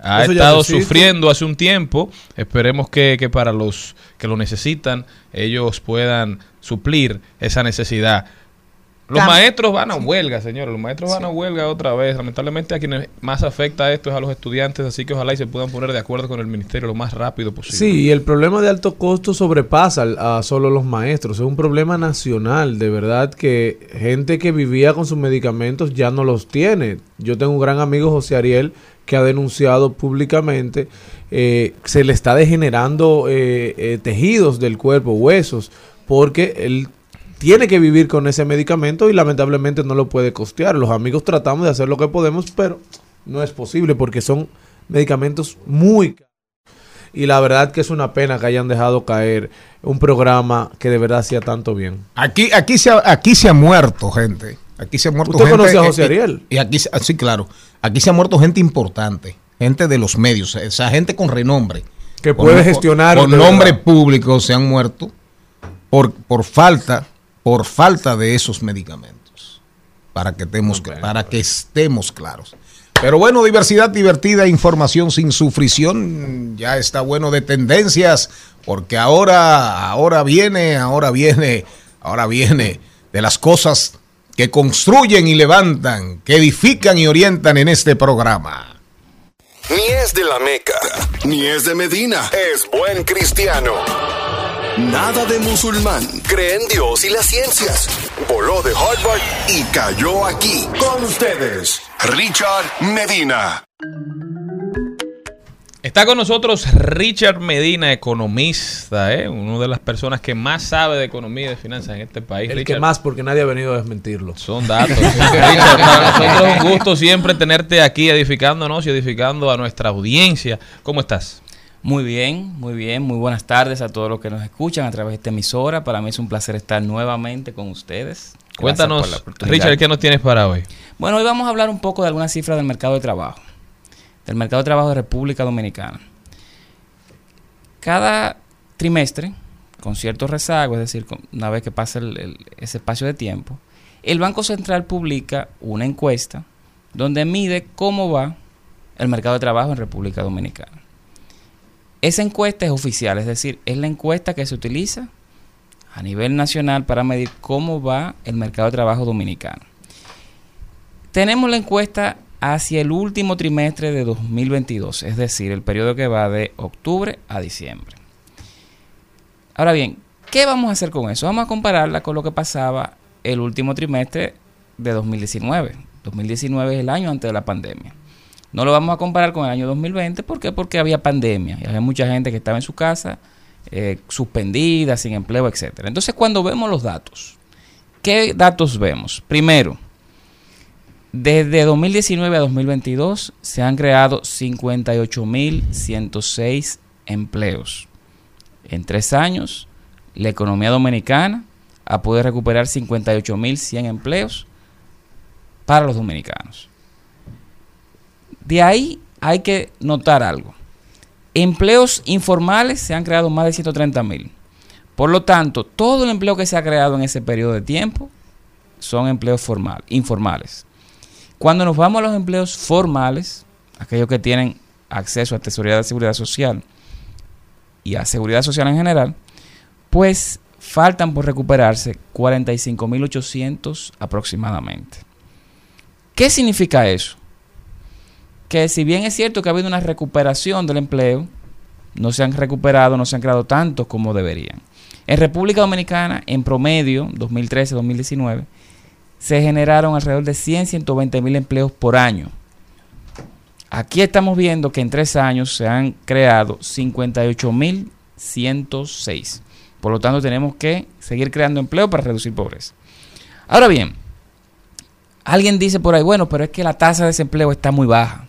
ha Eso estado sufriendo hace un tiempo. Esperemos que, que para los que lo necesitan, ellos puedan suplir esa necesidad. Los maestros van a huelga, señores. Los maestros van a huelga otra vez. Lamentablemente a quienes más afecta esto es a los estudiantes, así que ojalá y se puedan poner de acuerdo con el ministerio lo más rápido posible. Sí, y el problema de alto costo sobrepasa a solo los maestros. Es un problema nacional. De verdad que gente que vivía con sus medicamentos ya no los tiene. Yo tengo un gran amigo, José Ariel, que ha denunciado públicamente eh, se le está degenerando eh, eh, tejidos del cuerpo, huesos, porque él tiene que vivir con ese medicamento y lamentablemente no lo puede costear. Los amigos tratamos de hacer lo que podemos, pero no es posible porque son medicamentos muy caros. Y la verdad que es una pena que hayan dejado caer un programa que de verdad hacía tanto bien. Aquí, aquí, se ha, aquí se ha muerto gente. Aquí se ha muerto ¿Usted gente. conoce a eh, José eh, Ariel? Y aquí, ah, sí, claro. Aquí se ha muerto gente importante. Gente de los medios. O sea, gente con renombre. Que puede con- gestionar. Con nombre verdad. público se han muerto por, por falta por falta de esos medicamentos. Para que, estemos, para que estemos claros. Pero bueno, diversidad divertida, información sin sufrición. Ya está bueno de tendencias, porque ahora, ahora viene, ahora viene, ahora viene de las cosas que construyen y levantan, que edifican y orientan en este programa. Ni es de la Meca, ni es de Medina. Es buen cristiano. Nada de musulmán. Cree en Dios y las ciencias. Voló de Harvard y cayó aquí. Con ustedes, Richard Medina. Está con nosotros Richard Medina, economista, ¿eh? una de las personas que más sabe de economía y de finanzas en este país. El Richard, que más, porque nadie ha venido a desmentirlo. Son datos. Richard, para nosotros es un gusto siempre tenerte aquí edificándonos y edificando a nuestra audiencia. ¿Cómo estás? Muy bien, muy bien, muy buenas tardes a todos los que nos escuchan a través de esta emisora. Para mí es un placer estar nuevamente con ustedes. Gracias Cuéntanos. Richard, ¿qué nos tienes para hoy? Bueno, hoy vamos a hablar un poco de algunas cifras del mercado de trabajo, del mercado de trabajo de República Dominicana. Cada trimestre, con cierto rezago, es decir, una vez que pasa el- ese espacio de tiempo, el Banco Central publica una encuesta donde mide cómo va el mercado de trabajo en República Dominicana. Esa encuesta es oficial, es decir, es la encuesta que se utiliza a nivel nacional para medir cómo va el mercado de trabajo dominicano. Tenemos la encuesta hacia el último trimestre de 2022, es decir, el periodo que va de octubre a diciembre. Ahora bien, ¿qué vamos a hacer con eso? Vamos a compararla con lo que pasaba el último trimestre de 2019. 2019 es el año antes de la pandemia. No lo vamos a comparar con el año 2020, ¿por qué? Porque había pandemia y había mucha gente que estaba en su casa, eh, suspendida, sin empleo, etcétera. Entonces, cuando vemos los datos, ¿qué datos vemos? Primero, desde 2019 a 2022 se han creado 58.106 empleos. En tres años, la economía dominicana ha podido recuperar 58.100 empleos para los dominicanos. De ahí hay que notar algo. Empleos informales se han creado más de 130 mil. Por lo tanto, todo el empleo que se ha creado en ese periodo de tiempo son empleos formal, informales. Cuando nos vamos a los empleos formales, aquellos que tienen acceso a tesorería de seguridad social y a seguridad social en general, pues faltan por recuperarse 45.800 aproximadamente. ¿Qué significa eso? Que si bien es cierto que ha habido una recuperación del empleo, no se han recuperado, no se han creado tantos como deberían. En República Dominicana, en promedio, 2013-2019, se generaron alrededor de 100, 120 mil empleos por año. Aquí estamos viendo que en tres años se han creado 58 mil 106. Por lo tanto, tenemos que seguir creando empleo para reducir pobreza. Ahora bien, alguien dice por ahí, bueno, pero es que la tasa de desempleo está muy baja.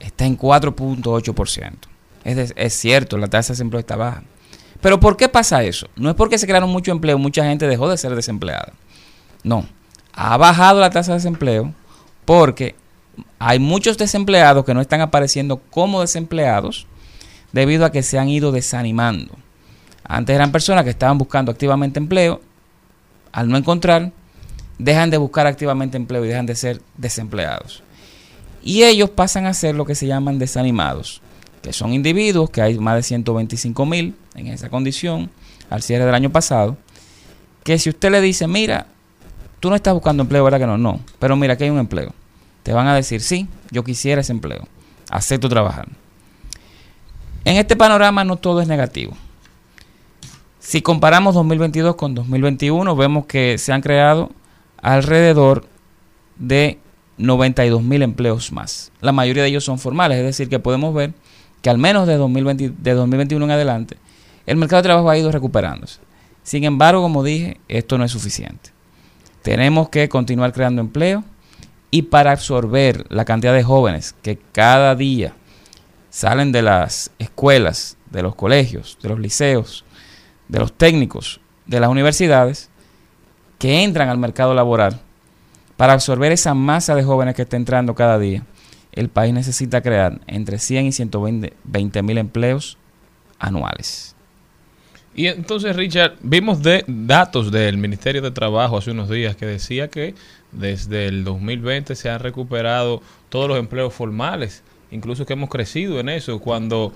Está en 4.8%. Es, es cierto, la tasa de desempleo está baja. Pero ¿por qué pasa eso? No es porque se crearon mucho empleo, mucha gente dejó de ser desempleada. No, ha bajado la tasa de desempleo porque hay muchos desempleados que no están apareciendo como desempleados debido a que se han ido desanimando. Antes eran personas que estaban buscando activamente empleo, al no encontrar, dejan de buscar activamente empleo y dejan de ser desempleados. Y ellos pasan a ser lo que se llaman desanimados, que son individuos, que hay más de 125 mil en esa condición al cierre del año pasado, que si usted le dice, mira, tú no estás buscando empleo, ¿verdad que no? No, pero mira, que hay un empleo. Te van a decir, sí, yo quisiera ese empleo, acepto trabajar. En este panorama no todo es negativo. Si comparamos 2022 con 2021, vemos que se han creado alrededor de 92 mil empleos más. La mayoría de ellos son formales, es decir, que podemos ver que al menos de, 2020 de 2021 en adelante, el mercado de trabajo ha ido recuperándose. Sin embargo, como dije, esto no es suficiente. Tenemos que continuar creando empleo y para absorber la cantidad de jóvenes que cada día salen de las escuelas, de los colegios, de los liceos, de los técnicos, de las universidades, que entran al mercado laboral, para absorber esa masa de jóvenes que está entrando cada día, el país necesita crear entre 100 y 120 mil empleos anuales. Y entonces, Richard, vimos de datos del Ministerio de Trabajo hace unos días que decía que desde el 2020 se han recuperado todos los empleos formales, incluso que hemos crecido en eso. Cuando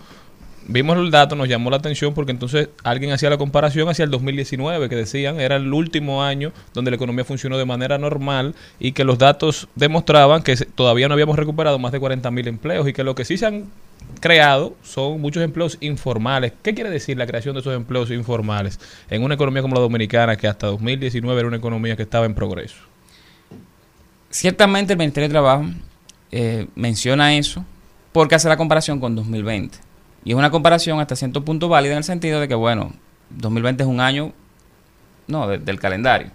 vimos el dato nos llamó la atención porque entonces alguien hacía la comparación hacia el 2019, que decían era el último año donde la economía funcionó de manera normal y que los datos demostraban que todavía no habíamos recuperado más de 40 mil empleos y que lo que sí se han creado son muchos empleos informales. ¿Qué quiere decir la creación de esos empleos informales en una economía como la dominicana que hasta 2019 era una economía que estaba en progreso? Ciertamente el Ministerio de Trabajo eh, menciona eso porque hace la comparación con 2020. Y es una comparación hasta cierto punto válida en el sentido de que, bueno, 2020 es un año, no, de- del calendario.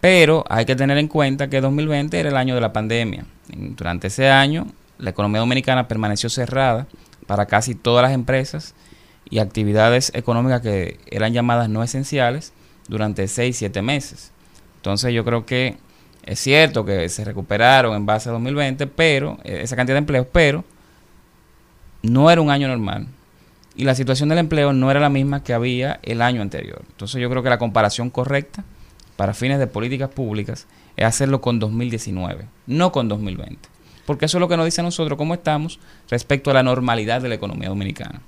Pero hay que tener en cuenta que 2020 era el año de la pandemia. Durante ese año, la economía dominicana permaneció cerrada para casi todas las empresas y actividades económicas que eran llamadas no esenciales durante 6, 7 meses. Entonces yo creo que es cierto que se recuperaron en base a 2020, pero eh, esa cantidad de empleos, pero no era un año normal. Y la situación del empleo no era la misma que había el año anterior. Entonces yo creo que la comparación correcta para fines de políticas públicas es hacerlo con 2019, no con 2020. Porque eso es lo que nos dice a nosotros cómo estamos respecto a la normalidad de la economía dominicana.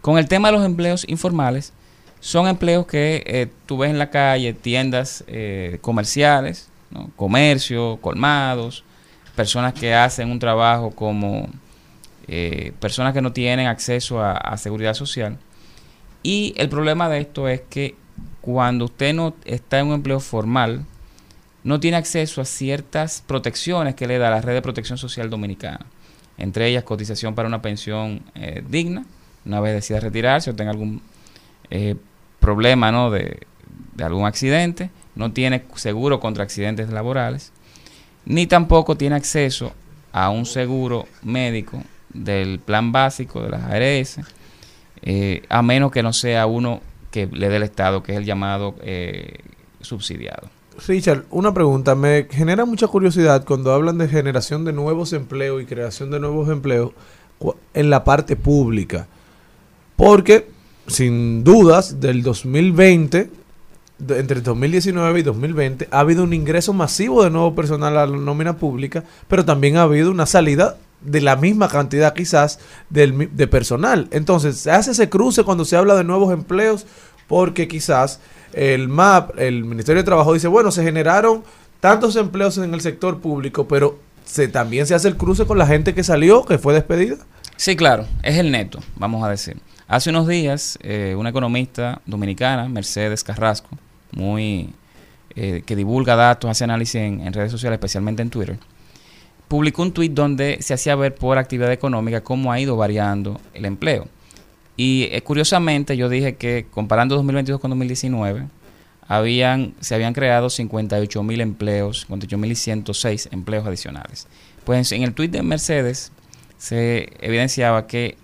Con el tema de los empleos informales, son empleos que eh, tú ves en la calle, tiendas eh, comerciales, ¿no? comercio, colmados, personas que hacen un trabajo como eh, personas que no tienen acceso a, a seguridad social. Y el problema de esto es que cuando usted no está en un empleo formal, no tiene acceso a ciertas protecciones que le da la red de protección social dominicana. Entre ellas, cotización para una pensión eh, digna, una vez decida retirarse o tenga algún eh, problema ¿no? de, algún accidente, no tiene seguro contra accidentes laborales, ni tampoco tiene acceso a un seguro médico del plan básico de las ARS, eh, a menos que no sea uno que le dé el Estado, que es el llamado subsidiado. Richard, una pregunta. Me genera mucha curiosidad cuando hablan de generación de nuevos empleos y creación de nuevos empleos en la parte pública. Porque, sin dudas, del 2020, de- entre 2019 y 2020, ha habido un ingreso masivo de nuevo personal a la nómina pública, pero también ha habido una salida de la misma cantidad quizás del de personal. Entonces, se hace ese cruce cuando se habla de nuevos empleos porque quizás el MAP, el Ministerio de Trabajo dice, bueno, se generaron tantos empleos en el sector público, pero se, también se hace el cruce con la gente que salió, que fue despedida. Sí, claro, es el neto, vamos a decir. Hace unos días, eh, una economista dominicana, Mercedes Carrasco, muy eh, que divulga datos, hace análisis en, en redes sociales, especialmente en Twitter, publicó un tweet donde se hacía ver por actividad económica cómo ha ido variando el empleo. Y eh, curiosamente yo dije que comparando 2022 con 2019, habían, se habían creado 58 mil empleos, 58 mil y 106 empleos adicionales. Pues en el tweet de Mercedes se evidenciaba que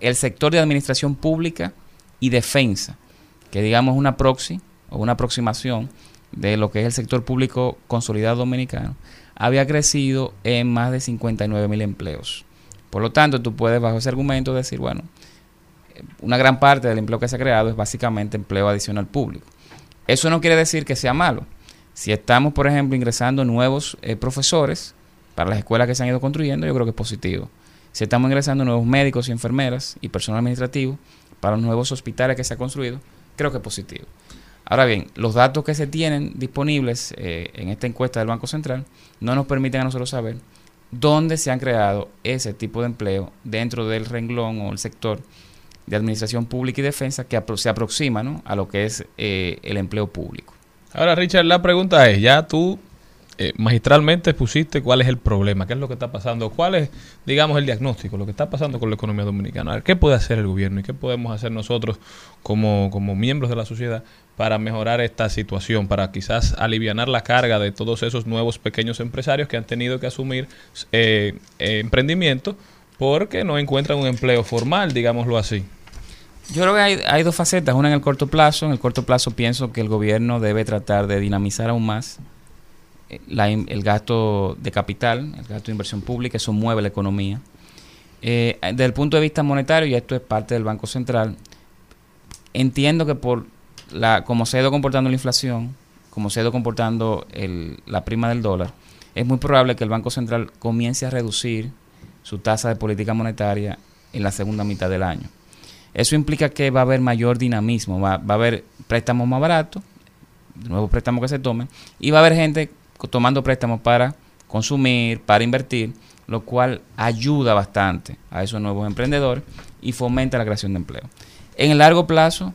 el sector de administración pública y defensa, que digamos una proxy o una aproximación de lo que es el sector público consolidado dominicano, había crecido en más de 59 mil empleos. Por lo tanto, tú puedes bajo ese argumento decir, bueno, una gran parte del empleo que se ha creado es básicamente empleo adicional público. Eso no quiere decir que sea malo. Si estamos, por ejemplo, ingresando nuevos eh, profesores para las escuelas que se han ido construyendo, yo creo que es positivo. Si estamos ingresando nuevos médicos y enfermeras y personal administrativo para los nuevos hospitales que se han construido, creo que es positivo. Ahora bien, los datos que se tienen disponibles eh, en esta encuesta del Banco Central no nos permiten a nosotros saber dónde se han creado ese tipo de empleo dentro del renglón o el sector de administración pública y defensa que se aproxima ¿no? a lo que es eh, el empleo público. Ahora, Richard, la pregunta es, ya tú eh, magistralmente pusiste cuál es el problema, qué es lo que está pasando, cuál es, digamos, el diagnóstico, lo que está pasando con la economía dominicana. A ver, ¿Qué puede hacer el gobierno y qué podemos hacer nosotros como, como miembros de la sociedad para mejorar esta situación, para quizás aliviar la carga de todos esos nuevos pequeños empresarios que han tenido que asumir eh, eh, emprendimiento porque no encuentran un empleo formal, digámoslo así? Yo creo que hay, dos facetas, una en el corto plazo. En el corto plazo pienso que el gobierno debe tratar de dinamizar aún más eh, el gasto de capital, el gasto de inversión pública, eso mueve la economía. Eh, desde el punto de vista monetario, y esto es parte del Banco Central, entiendo que por la como se ha ido comportando la inflación, como se ha ido comportando la prima del dólar, es muy probable que el Banco Central comience a reducir su tasa de política monetaria en la segunda mitad del año. Eso implica que va a haber mayor dinamismo, va, va a haber préstamos más baratos, nuevos préstamos que se tomen, y va a haber gente tomando préstamos para consumir, para invertir, lo cual ayuda bastante a esos nuevos emprendedores y fomenta la creación de empleo. En el largo plazo,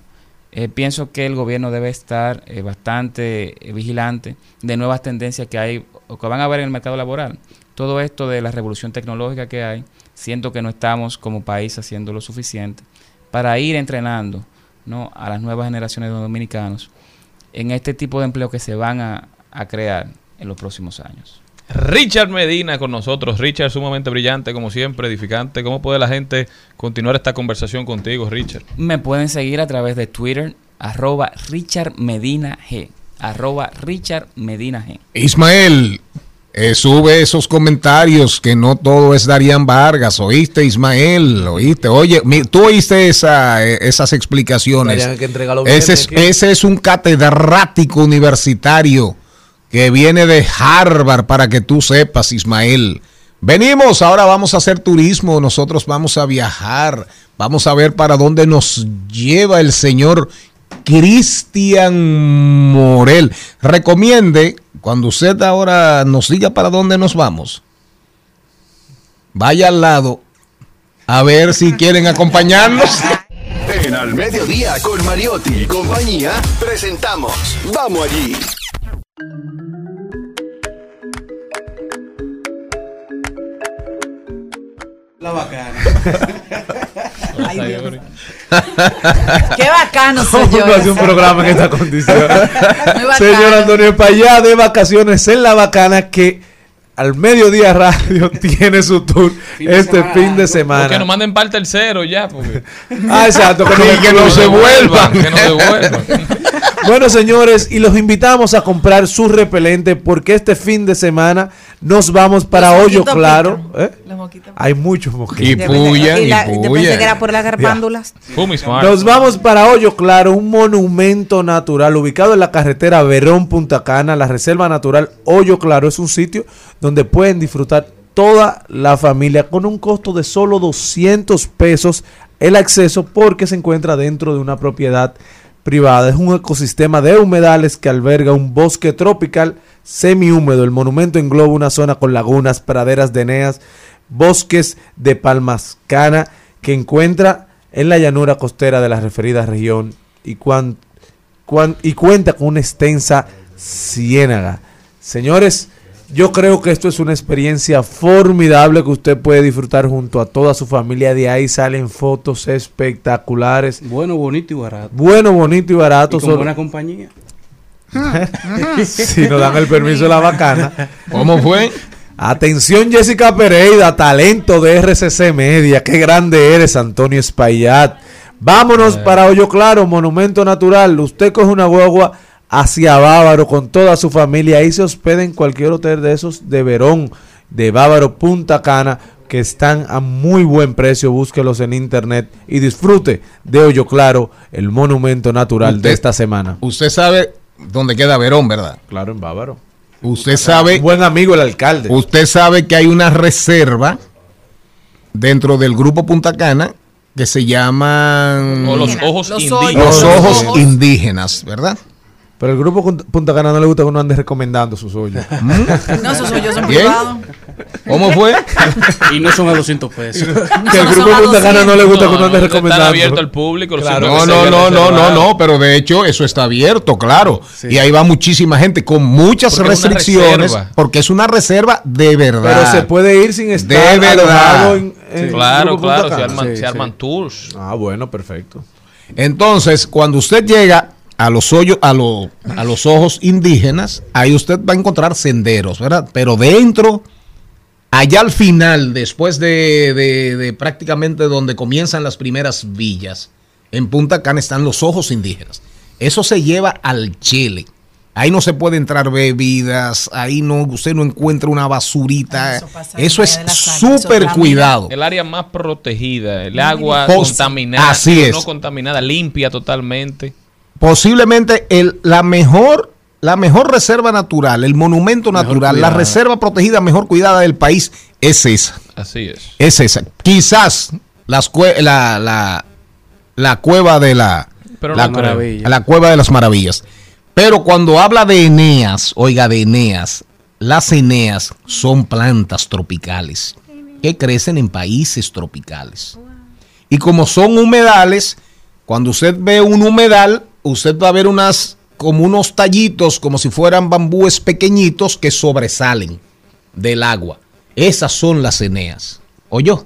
eh, pienso que el gobierno debe estar eh, bastante eh, vigilante de nuevas tendencias que hay o que van a haber en el mercado laboral. Todo esto de la revolución tecnológica que hay, siento que no estamos como país haciendo lo suficiente para ir entrenando ¿no? a las nuevas generaciones de dominicanos en este tipo de empleo que se van a, a crear en los próximos años. Richard Medina con nosotros. Richard, sumamente brillante, como siempre, edificante. ¿Cómo puede la gente continuar esta conversación contigo, Richard? Me pueden seguir a través de Twitter, arroba Richard Medina G. Arroba Richard Medina G. Ismael, eh, sube esos comentarios que no todo es Darían Vargas. ¿Oíste, Ismael? ¿Oíste? Oye, mi- tú oíste esa, eh, esas explicaciones. Darían que ese, es, ese es un catedrático universitario que viene de Harvard para que tú sepas, Ismael. Venimos, ahora vamos a hacer turismo, nosotros vamos a viajar, vamos a ver para dónde nos lleva el señor Cristian Morel. Recomiende, cuando usted ahora nos diga para dónde nos vamos, vaya al lado a ver si quieren acompañarnos. En Al Mediodía con Mariotti y compañía, presentamos Vamos allí. La bacana. Ay, Dios. Qué bacano soy ¿Cómo yo. no hace un programa en esta condición? Señor Antonio Payá de vacaciones en La Bacana que al mediodía radio tiene su tour Fin este semana. fin de O semana. que nos manden para el tercero ya. Porque... Ah, exacto, que, no, que no se vuelvan, que no se vuelvan. bueno, señores, y los invitamos a comprar su repelente porque este fin de semana nos vamos para Los Hoyo Claro. ¿eh? Hay muchos mosquitos. Y puyan, Y pensé que era por las garpándulas. Nos vamos para Hoyo Claro, un monumento natural ubicado en la carretera Verón Punta Cana. La Reserva Natural Hoyo Claro es un sitio donde pueden disfrutar toda la familia con un costo de solo 200 pesos el acceso porque se encuentra dentro de una propiedad privada. Es un ecosistema de humedales que alberga un bosque tropical semihúmedo. El monumento engloba una zona con lagunas, praderas de eneas, bosques de palmas cana que encuentra en la llanura costera de la referida región y, cuan- cuan- y cuenta con una extensa ciénaga. Señores, yo creo que esto es una experiencia formidable que usted puede disfrutar junto a toda su familia. De ahí salen fotos espectaculares. Bueno, bonito y barato. Bueno, bonito y barato. Y con buena compañía. si nos dan el permiso de la bacana. ¿Cómo fue? Atención Jessica Pereira, talento de RCC Media. Qué grande eres, Antonio Espaillat. Vámonos para Hoyo Claro, Monumento Natural. Usted coge una guagua hacia Bávaro con toda su familia. Ahí se hospeda en cualquier hotel de esos de Verón, de Bávaro, Punta Cana, que están a muy buen precio. Búsquelos en internet y disfrute de Hoyo Claro, el monumento natural de esta semana. Usted sabe dónde queda Verón, ¿verdad? Claro, en Bávaro. Usted sabe. Buen amigo el alcalde. Usted sabe que hay una reserva dentro del grupo Punta Cana que se llaman O los ojos Los indígenas. los Los ojos ojos. indígenas, ¿verdad? Pero el grupo Punta- Cana no le gusta que uno ande recomendando sus hoyos. No, esos hoyos son privados. ¿Cómo fue? Y no son a 200 pesos. que el grupo Punta Cana no le gusta que uno ande recomendando. abiertos al público. los Claro. centros No, no, no, no, no, no, pero de hecho eso está abierto, claro. Y ahí va muchísima gente con muchas restricciones, porque es una reserva de verdad. Pero se puede ir sin estar De verdad. Claro, claro. Se Cana. arman, Sí, se sí. arman tours. Ah, bueno, perfecto. Entonces, cuando usted llega a los hoyos, a, lo- a los ojos indígenas, ahí usted va a encontrar senderos, ¿verdad? Pero dentro, allá al final, después de, de- de prácticamente donde comienzan las primeras villas, en Punta Cana están los ojos indígenas. Eso se lleva al Chile. Ahí no se puede entrar bebidas, ahí no, usted no encuentra una basurita. Eso en Eso es súper cuidado. El área más protegida, el agua Post- contaminada, así es. no contaminada, limpia totalmente. Posiblemente el, la mejor la mejor reserva natural, el monumento Mejor natural, la reserva protegida mejor cuidada del país es esa. Así es. Es esa. Quizás las cue- la, la, la cueva de la, Pero la. Maravilla. la cueva de las maravillas. Pero cuando habla de Eneas, oiga, de Eneas, las Eneas son plantas tropicales que crecen en países tropicales. Y como son humedales, cuando usted ve un humedal, usted va a ver unas como unos tallitos, como si fueran bambúes pequeñitos que sobresalen del agua. Esas son las Eneas. ¿Oyó?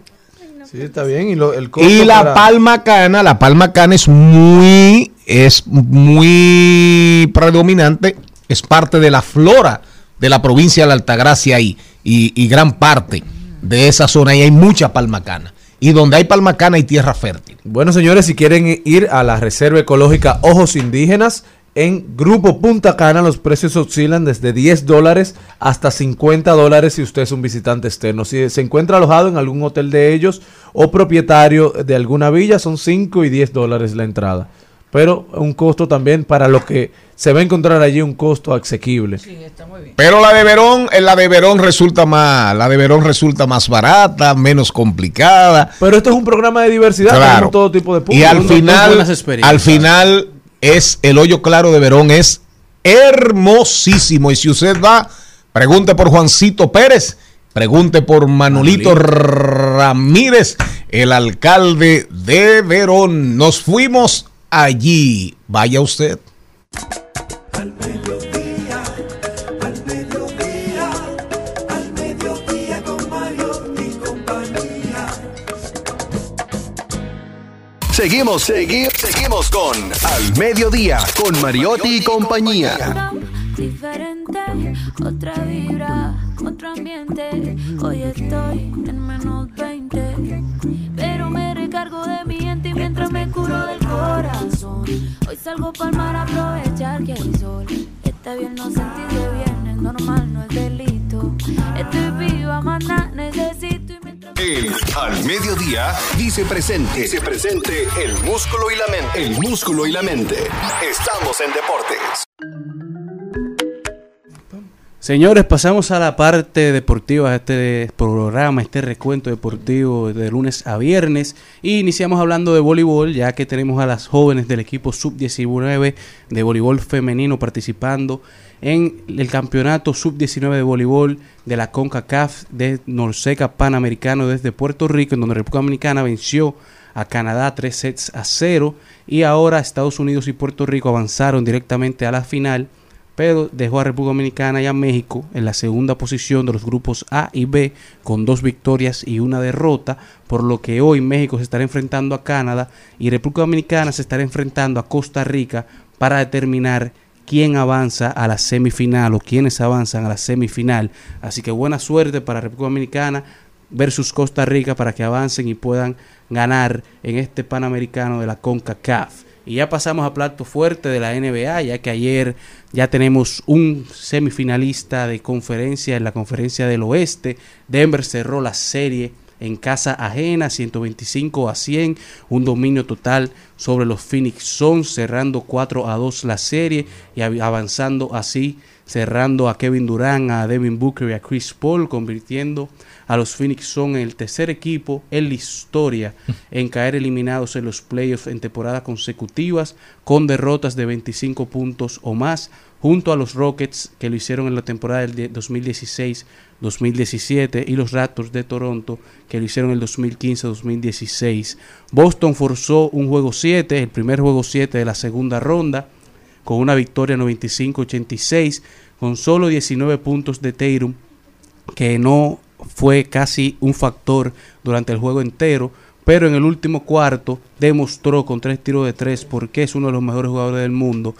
Sí, está bien. Y, lo- el Y la para- palma cana, la palma cana es muy, es muy predominante, es parte de la flora de la provincia de la Altagracia y, y, y gran parte de esa zona y hay mucha palmacana. Y donde hay palmacana hay tierra fértil. Bueno, señores, si quieren ir a la Reserva Ecológica Ojos Indígenas, en Grupo Punta Cana los precios oscilan desde 10 dólares hasta 50 dólares si usted es un visitante externo. Si se encuentra alojado en algún hotel de ellos o propietario de alguna villa, son 5 y 10 dólares la entrada. Pero un costo también para lo que se va a encontrar allí, un costo asequible. Pero la de Verón, la de Verón resulta más, la de Verón resulta más barata, menos complicada. Pero esto es un programa de diversidad, Claro. todo tipo de Y al público. final, al final es el hoyo claro de Verón es hermosísimo. Y si usted va, pregunte por Juancito Pérez, pregunte por Manolito, Ramírez, el alcalde de Verón. Nos fuimos allí. Vaya usted. Al mediodía, al mediodía, al mediodía con Mario y compañía. Seguimos, segui- seguimos con Al Mediodía, con Mariotti y compañía. Diferente, otra vibra, otro ambiente. Hoy estoy en menos 20, pero me recargo de mi El Al Mediodía dice presente. Dice presente el músculo y la mente. El músculo y la mente. Estamos en deportes. Señores, pasamos a la parte deportiva de este programa, este recuento deportivo de lunes a viernes. Y iniciamos hablando de voleibol, ya que tenemos a las jóvenes del equipo sub-19 de voleibol femenino participando en el campeonato sub-19 de voleibol de la CONCACAF de Norseca Panamericano desde Puerto Rico, en donde República Dominicana venció a Canadá tres sets a cero. Y ahora Estados Unidos y Puerto Rico avanzaron directamente a la final dejó a República Dominicana y a México en la segunda posición de los grupos A y B con dos victorias y una derrota, por lo que hoy México se estará enfrentando a Canadá y República Dominicana se estará enfrentando a Costa Rica para determinar quién avanza a la semifinal o quiénes avanzan a la semifinal. Así que buena suerte para República Dominicana versus Costa Rica para que avancen y puedan ganar en este Panamericano de la CONCACAF. Y ya pasamos a plato fuerte de la NBA, ya que ayer ya tenemos un semifinalista de conferencia en la conferencia del oeste. Denver cerró la serie en casa ajena, 125 a 100, un dominio total sobre los Phoenix Suns, cerrando 4 a 2 la serie y av- avanzando así, cerrando a Kevin Durant, a Devin Booker y a Chris Paul, convirtiendo a los Phoenix Suns en el tercer equipo en la historia en caer eliminados en los playoffs en temporadas consecutivas con derrotas de 25 puntos o más, junto a los Rockets que lo hicieron en la temporada del 2016-2017 y los Raptors de Toronto que lo hicieron en el 2015-2016. Boston forzó un juego 7, el primer juego 7 de la segunda ronda, con una victoria 95-86, con solo 19 puntos de Tatum, que no fue casi un factor durante el juego entero, pero en el último cuarto demostró con tres tiros de tres porque es uno de los mejores jugadores del mundo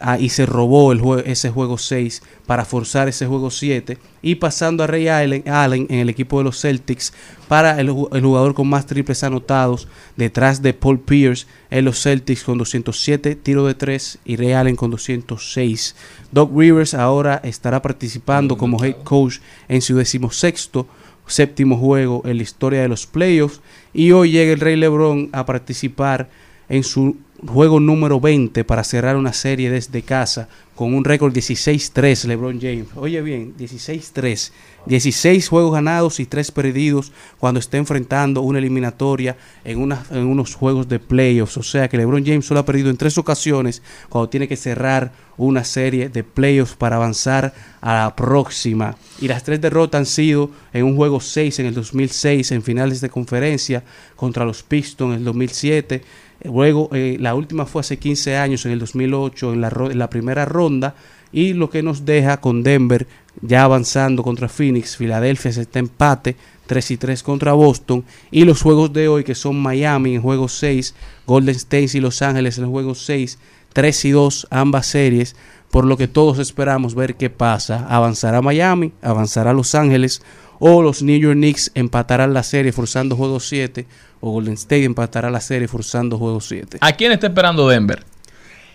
ah, y se robó el jue- ese juego 6 para forzar ese juego 7 y pasando a Ray Allen, Allen en el equipo de los Celtics para el jugador con más triples anotados detrás de Paul Pierce en los Celtics con 207 tiros de 3 y Ray Allen con 206. Doc Rivers ahora estará participando como head coach en su decimosexto séptimo juego en la historia de los playoffs y hoy llega el Rey LeBron a participar en su juego número 20 para cerrar una serie desde casa con un récord 16-3 LeBron James. Oye bien, 16-3. 16 juegos ganados y 3 perdidos cuando está enfrentando una eliminatoria en, en unos juegos de playoffs. O sea que LeBron James solo ha perdido en tres ocasiones cuando tiene que cerrar una serie de playoffs para avanzar a la próxima. Y las tres derrotas han sido en un juego 6 en el 2006 en finales de conferencia contra los Pistons en el 2007. Luego eh, la última fue hace 15 años en el 2008 en la, en la primera ronda y lo que nos deja con Denver ya avanzando contra Phoenix, Filadelfia se está empate 3 y 3 contra Boston y los juegos de hoy que son Miami en juego 6, Golden State y Los Ángeles en juego 6, 3 y 2 ambas series por lo que todos esperamos ver qué pasa. ¿Avanzará Miami? ¿Avanzará Los Ángeles? ¿O los New York Knicks empatarán la serie forzando juego 7? ¿O Golden State empatará la serie forzando juego 7? ¿A quién está esperando Denver?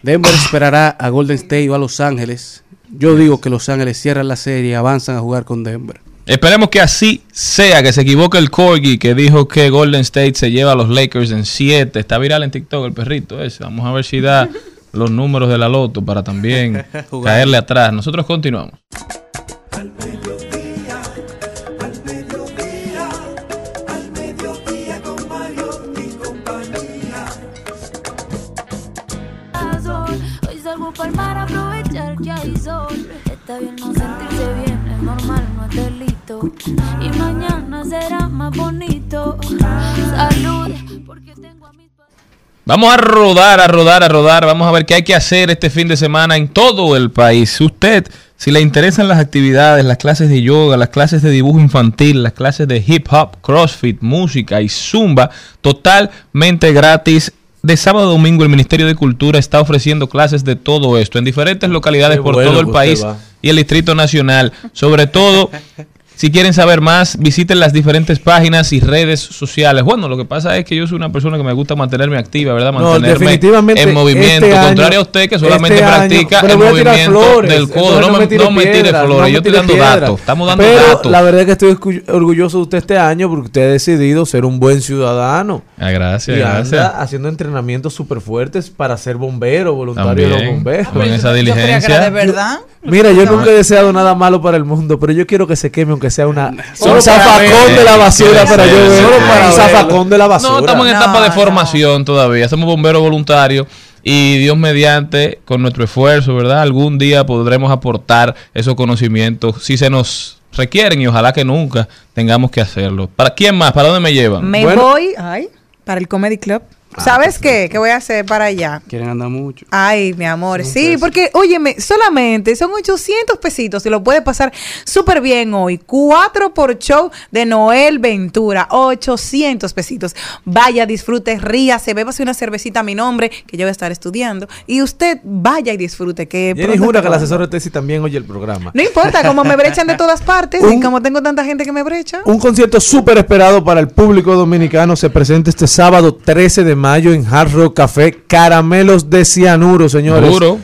Denver esperará a Golden State o a Los Ángeles. Yo digo que Los Ángeles cierran la serie y avanzan a jugar con Denver. Esperemos que así sea, que se equivoque el Corgi que dijo que Golden State se lleva a los Lakers en 7. Está viral en TikTok el perrito ese. Vamos a ver si da los números de la loto para también caerle atrás. Nosotros continuamos. Y mañana será más bonito. Salud, porque tengo a mis Vamos a rodar, a rodar, a rodar. Vamos a ver qué hay que hacer este fin de semana en todo el país. Usted, si le interesan las actividades, las clases de yoga, las clases de dibujo infantil, las clases de hip hop, crossfit, música y zumba, totalmente gratis. De sábado a domingo el Ministerio de Cultura está ofreciendo clases de todo esto en diferentes localidades Qué por bueno todo el país va. y el Distrito Nacional. Sobre todo, si quieren saber más, visiten las diferentes páginas y redes sociales. Bueno, lo que pasa es que yo soy una persona que me gusta mantenerme activa, ¿verdad? No, Mantenerme definitivamente en movimiento. este año- Contrario a usted que solamente este año- practica el movimiento flores, del codo. No, me, tire no me tire piedras, flores, no me yo estoy dando datos. Estamos dando Pero datos. la verdad es que estoy orgulloso de usted este año porque usted ha decidido ser un buen ciudadano. Ah, gracias, y gracias. anda haciendo entrenamientos súper fuertes para ser bombero, voluntario de los bomberos. con esa Yo diligencia. de verdad. Mira, yo nunca he deseado nada malo para el mundo, pero yo quiero que se queme aunque sea una Solo un para zafacón de la basura para yo ver. un zafacón de la basura. No, estamos en etapa de No, formación todavía. Somos bomberos voluntarios y Dios mediante, con nuestro esfuerzo, ¿verdad? Algún día podremos aportar esos conocimientos si se nos requieren y ojalá que nunca tengamos que hacerlo. ¿Para quién más? ¿Para dónde me llevan? Me Bueno, voy, ay, para el Comedy Club. ¿Sabes qué? ¿Qué voy a hacer para allá? Quieren andar mucho. Ay, mi amor, sí, porque, óyeme, solamente son 800 pesitos y lo puede pasar súper bien hoy. Cuatro por show de Noel Ventura, 800 pesitos. Vaya, disfrute, ríase, bébase una cervecita a mi nombre, que yo voy a estar estudiando, y usted vaya y disfrute. Que Jenny jura que el asesor de tesis también oye el programa. No importa, como me brechan de todas partes, y como tengo tanta gente que me brecha. Un concierto súper esperado para el público dominicano se presenta este sábado 13 de mayo en Hard Rock Café. Caramelos de cianuro, señores. Duro.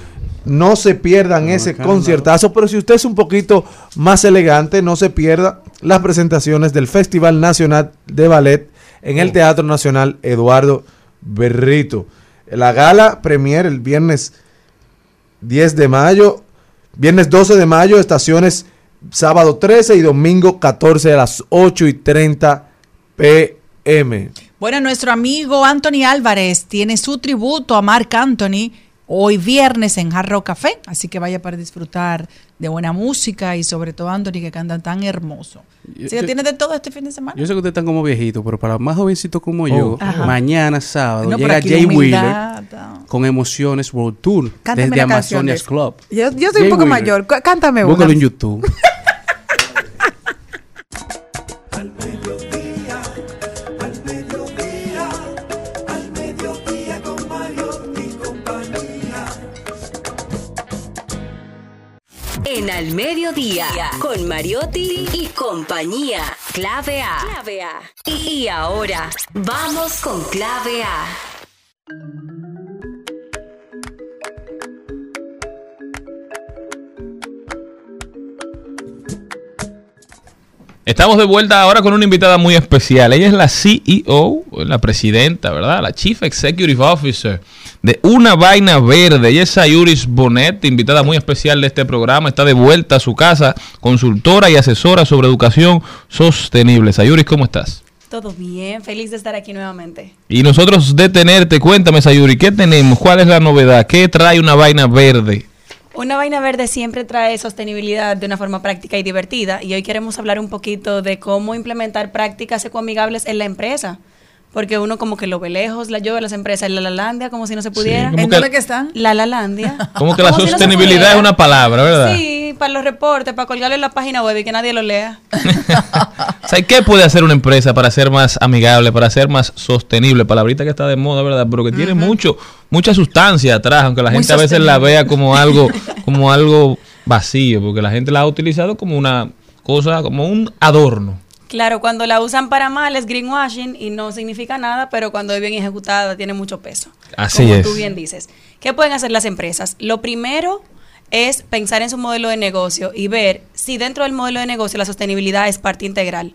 No se pierdan ese conciertazo, pero si usted es un poquito más elegante, no se pierda las presentaciones del Festival Nacional de Ballet en el Teatro Nacional Eduardo Berrito. La gala premier el viernes 10 de mayo, viernes 12 de mayo, estaciones sábado 13 y domingo 14 a las 8 y 30 pm. Bueno, nuestro amigo Anthony Álvarez tiene su tributo a Marc Anthony hoy viernes en Jarro Café, así que vaya para disfrutar de buena música y sobre todo Anthony que canta tan hermoso. Yo- ¿Sí que yo- tiene de todo este fin de semana? Yo sé que ustedes están como viejitos, pero para más jovencitos como Oh. yo, Ajá. mañana sábado No, llega Jay humildad, Wheeler con Emociones World Tour Cántame desde Amazonias. Club. Yo, yo soy Jay un poco Wheeler. mayor, cántame una. Búscalo en YouTube. En Al Mediodía, con Mariotti y compañía. Clave A. Y ahora, vamos con Clave A. Estamos de vuelta ahora con una invitada muy especial. Ella es la CEO, la presidenta, ¿verdad? La Chief Executive Officer de Una Vaina Verde. Ella es Sayuris Bonet, invitada muy especial de este programa. Está de vuelta a su casa, consultora y asesora sobre educación sostenible. Sayuris, ¿cómo estás? Todo bien, feliz de estar aquí nuevamente. Y nosotros detenerte, cuéntame, Sayuri, ¿qué tenemos? ¿Cuál es la novedad? ¿Qué trae Una Vaina Verde? Una vaina verde siempre trae sostenibilidad de una forma práctica y divertida y hoy queremos hablar un poquito de cómo implementar prácticas ecoamigables en la empresa. Porque uno como que lo ve lejos, la yo veo las empresas en la Lalandia como si no se pudiera. como ¿En que- dónde que están? La Lalandia. Como que la Como si no se sostenibilidad es una palabra, ¿verdad? Sí, para los reportes, para colgarlo en la página web y que nadie lo lea. O sea, ¿qué puede hacer una empresa para ser más amigable, para ser más sostenible? Palabrita que está de moda, ¿verdad? Pero que tiene mucho, mucha sustancia atrás, aunque la Muy gente a veces la vea como algo, como algo vacío, porque la gente la ha utilizado como una cosa, como un adorno. Claro, cuando la usan para mal es greenwashing y no significa nada, pero cuando es bien ejecutada tiene mucho peso. Así como es. tú bien dices. ¿Qué pueden hacer las empresas? Lo primero es pensar en su modelo de negocio y ver si dentro del modelo de negocio la sostenibilidad es parte integral.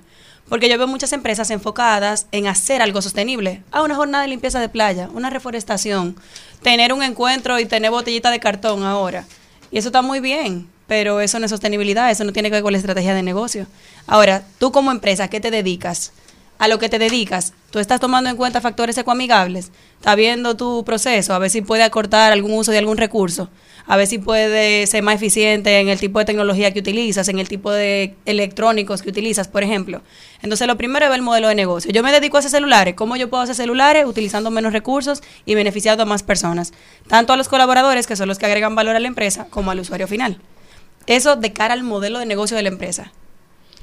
Porque yo veo muchas empresas enfocadas en hacer algo sostenible. Ah, una jornada de limpieza de playa, una reforestación, tener un encuentro y tener botellita de cartón ahora. Y eso está muy bien, pero eso no es sostenibilidad, eso no tiene que ver con la estrategia de negocio. Ahora, tú como empresa, ¿qué te dedicas? A lo que te dedicas, tú estás tomando en cuenta factores ecoamigables, estás viendo tu proceso, a ver si puede acortar algún uso de algún recurso, a ver si puede ser más eficiente en el tipo de tecnología que utilizas, en el tipo de electrónicos que utilizas, por ejemplo. Entonces, lo primero es ver el modelo de negocio. Yo me dedico a hacer celulares. ¿Cómo yo puedo hacer celulares utilizando menos recursos y beneficiando a más personas? Tanto a los colaboradores, que son los que agregan valor a la empresa, como al usuario final. Eso de cara al modelo de negocio de la empresa.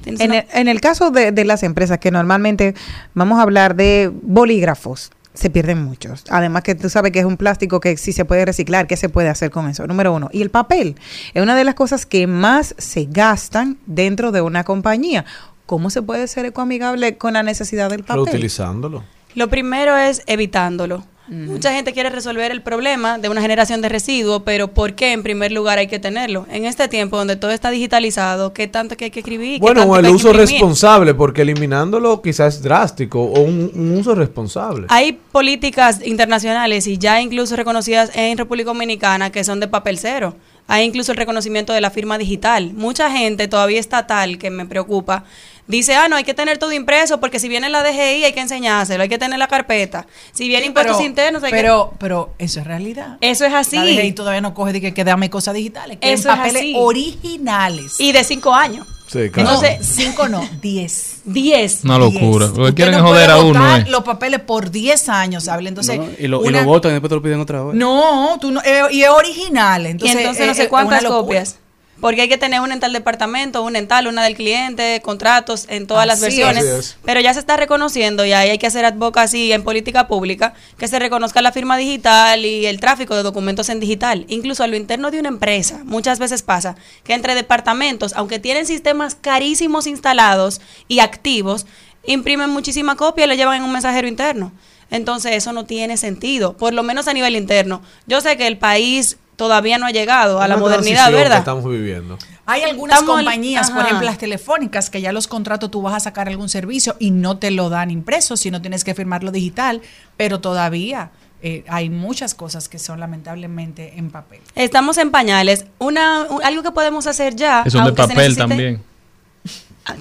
¿Tienes En el, en el caso de, de las empresas que normalmente vamos a hablar de bolígrafos, se pierden muchos. Además que tú sabes que es un plástico que sí se puede reciclar, ¿qué se puede hacer con eso? Número uno. Y el papel es una de las cosas que más se gastan dentro de una compañía. ¿Cómo se puede ser ecoamigable con la necesidad del papel? Reutilizándolo. Lo primero es evitándolo. Mucha gente quiere resolver el problema de una generación de residuos, pero ¿por qué en primer lugar hay que tenerlo? En este tiempo donde todo está digitalizado, ¿qué tanto que hay que escribir? ¿Qué Bueno, o el uso responsable, porque eliminándolo quizás es drástico, o un, un uso responsable. Hay políticas internacionales y ya incluso reconocidas en República Dominicana que son de papel cero. Hay incluso el reconocimiento de la firma digital. Mucha gente todavía estatal, que me preocupa, dice, ah, no, hay que tener todo impreso porque si viene la DGI hay que enseñárselo, hay que tener la carpeta. Si viene Sí, impuestos pero- internos hay pero, pero eso es realidad. que... Eso es así. La DGI todavía no coge de que, que dame cosas digitales. Que Eso es papeles así. originales. Y de cinco años. Sí, No, Entonces- cinco no, diez. Diez. Una locura. Que quieren no joder a uno. eh. los papeles por 10 años, ¿sabes? Entonces, No, y, lo, y una- lo votan y después te lo piden otra vez. No, tú no, eh, y es original. Entonces, y entonces no eh, sé eh, cuántas copias. Porque hay que tener una en tal departamento, una en tal, una del cliente, contratos en todas las versiones. es. Pero ya se está reconociendo y ahí hay que hacer advocacy en política pública, que se reconozca la firma digital y el tráfico de documentos en digital. Incluso a lo interno de una empresa, muchas veces pasa que entre departamentos, aunque tienen sistemas carísimos instalados y activos, imprimen muchísima copia y le llevan en un mensajero interno. Entonces eso no tiene sentido, por lo menos a nivel interno. Yo sé que el país todavía no ha llegado a la modernidad, transición que ¿verdad? estamos viviendo. Hay algunas Estamos al- compañías, por ejemplo las telefónicas, que ya los contratos tú vas a sacar algún servicio y no te lo dan impreso, sino tienes que firmarlo digital, pero todavía eh, hay muchas cosas que son lamentablemente en papel. Estamos en pañales. Una, un- algo que podemos hacer ya. Que son de papel necesite- también.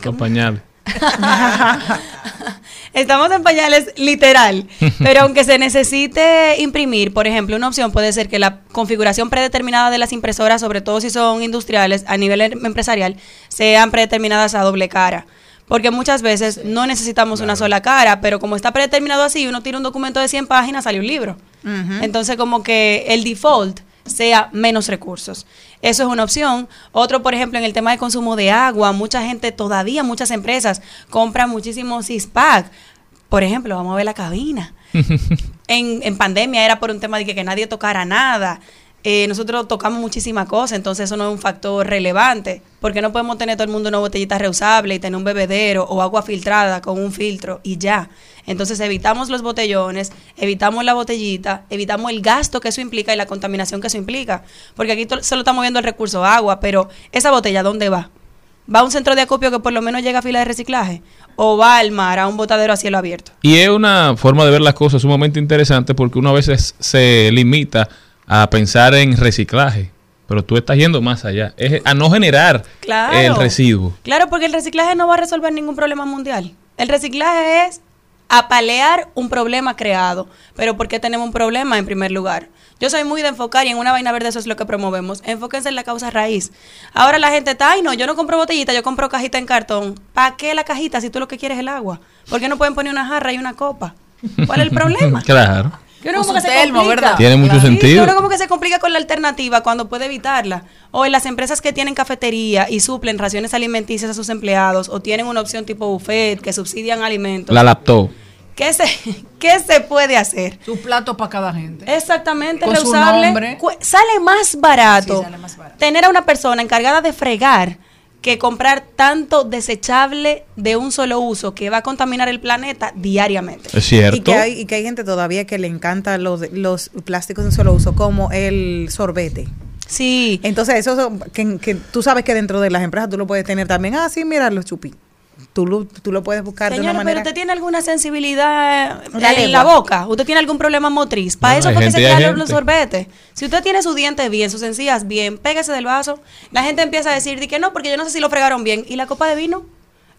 Los pañales. Estamos en pañales literal, pero aunque se necesite imprimir, por ejemplo, una opción puede ser que la configuración predeterminada de las impresoras, sobre todo si son industriales a nivel em- empresarial, sean predeterminadas a doble cara. Porque muchas veces no necesitamos una sola cara, pero como está predeterminado así, uno tira un documento de 100 páginas, sale un libro. Entonces, como que el default sea menos recursos. Eso es una opción. Otro, por ejemplo, en el tema de consumo de agua, mucha gente, todavía muchas empresas compran muchísimos CISPAC. Por ejemplo, vamos a ver la cabina. En, en pandemia era por un tema de que, que nadie tocara nada. Eh, nosotros tocamos muchísimas cosas, entonces eso no es un factor relevante, porque no podemos tener todo el mundo una botellita reusable y tener un bebedero o agua filtrada con un filtro y ya. Entonces evitamos los botellones, evitamos la botellita, evitamos el gasto que eso implica y la contaminación que eso implica, porque aquí solo estamos viendo el recurso agua, pero esa botella ¿dónde va? ¿Va a un centro de acopio que por lo menos llega a fila de reciclaje? ¿O va al mar, a un botadero a cielo abierto? Y es una forma de ver las cosas sumamente interesante porque uno a veces se limita a pensar en reciclaje, pero tú estás yendo más allá, es a no generar Claro. el residuo. Claro, porque el reciclaje no va a resolver ningún problema mundial. El reciclaje es apalear un problema creado. Pero ¿por qué tenemos un problema en primer lugar? Yo soy muy de enfocar y en una vaina verde eso es lo que promovemos. Enfóquense en la causa raíz. Ahora la gente está, ay no, yo no compro botellita, yo compro cajita en cartón. ¿Para qué la cajita si tú lo que quieres es el agua? ¿Por qué no pueden poner una jarra y una copa? ¿Cuál es el problema? Claro. Uno Con como que se termo, complica. ¿verdad? Tiene mucho sentido. uno como que se complica con la alternativa cuando puede evitarla. O en las empresas que tienen cafetería y suplen raciones alimenticias a sus empleados o tienen una opción tipo buffet que subsidian alimentos. La laptop. ¿Qué se, ¿Qué se puede hacer? Su plato para cada gente. Exactamente, Con reusable. nombre. Cu- Sale más barato, Sí, sale más barato. tener a una persona encargada de fregar que comprar tanto desechable de un solo uso que va a contaminar el planeta diariamente. Es cierto. Y que, hay, y que hay gente todavía que le encanta los, los plásticos en solo uso, como el sorbete. Sí. Entonces, eso que, que tú sabes que dentro de las empresas tú lo puedes tener también. Ah, sí, mira los chupi. Tú lo, tú lo puedes buscar de Señora, una pero manera. usted tiene alguna sensibilidad eh, La en la boca. Usted tiene algún problema motriz. Para No, eso hay fue que se crearon los sorbetes. Si usted tiene sus dientes bien, sus encías bien, pégase del vaso. La gente empieza a decir di que no, porque yo no sé si lo fregaron bien. ¿Y la copa de vino?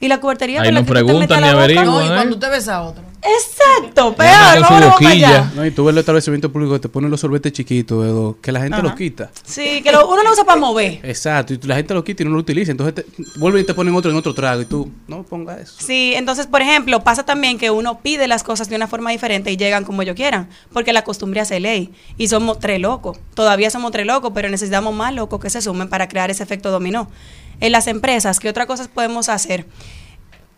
¿Y la cubertería? Ahí con la no que usted preguntan ni la boca? averiguan, No, y ¿eh? cuando usted besa a otro. Exacto, peor. vámonos para allá. No, y tú ves los establecimientos públicos que te ponen los sorbetes chiquitos, Edo, que la gente Ajá. los quita. Sí, que lo- uno lo usa para mover. Exacto, y la gente lo quita y no lo utiliza. Entonces te, vuelven y te ponen otro en otro trago y tú, no ponga eso. Sí, entonces, por ejemplo, pasa también que uno pide las cosas de una forma diferente y llegan como ellos quieran, porque la costumbre hace ley. Y somos tres locos. Todavía somos tres locos, pero necesitamos más locos que se sumen para crear ese efecto dominó. En las empresas, ¿qué otras cosas podemos hacer?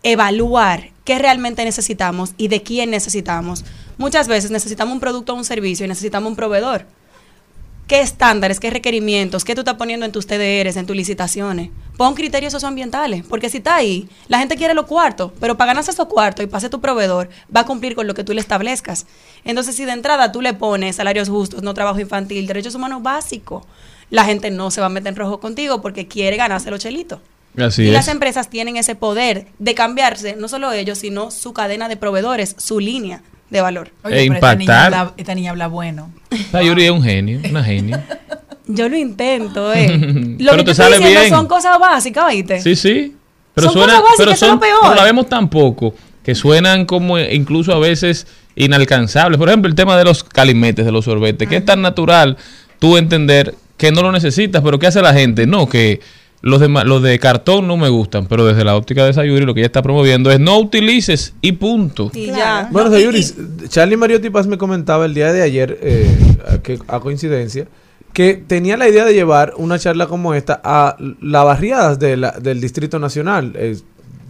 Evaluar qué realmente necesitamos y de quién necesitamos. Muchas veces necesitamos un producto o un servicio y necesitamos un proveedor. ¿Qué estándares, qué requerimientos, qué tú estás poniendo en tus TDRs, en tus licitaciones? Pon criterios socioambientales, porque si está ahí, la gente quiere los cuartos, pero para ganarse esos cuartos y pase tu proveedor, va a cumplir con lo que tú le establezcas. Entonces, si de entrada tú le pones salarios justos, no trabajo infantil, derechos humanos básicos, la gente no se va a meter en rojo contigo porque quiere ganarse los chelitos. Así y es. las empresas tienen ese poder de cambiarse, no solo ellos, sino su cadena de proveedores, su línea de valor. E pero esta niña, impactar. habla, esta niña habla bueno. Sayuri es un genio, una genio. Yo lo intento, eh. Lo Pero que te sale diciendo bien. son cosas básicas, ¿oíste? Sí, sí. Pero Son suena, cosas básicas, pero son, lo peor. pero la vemos tan poco que suenan como incluso a veces inalcanzables. Por ejemplo, el tema de los calimetes, de los sorbetes, que es tan natural tú entender que no lo necesitas, pero ¿qué hace la gente? No, que los de, ma- los de cartón no me gustan, pero desde la óptica de Sayuri lo que ella está promoviendo es no utilices y punto. Y ya. Bueno, Sayuri, Charlie Mariotti Paz me comentaba el día de ayer, eh, a, que, a coincidencia, que tenía la idea de llevar una charla como esta a las barriadas de la- del Distrito Nacional, eh,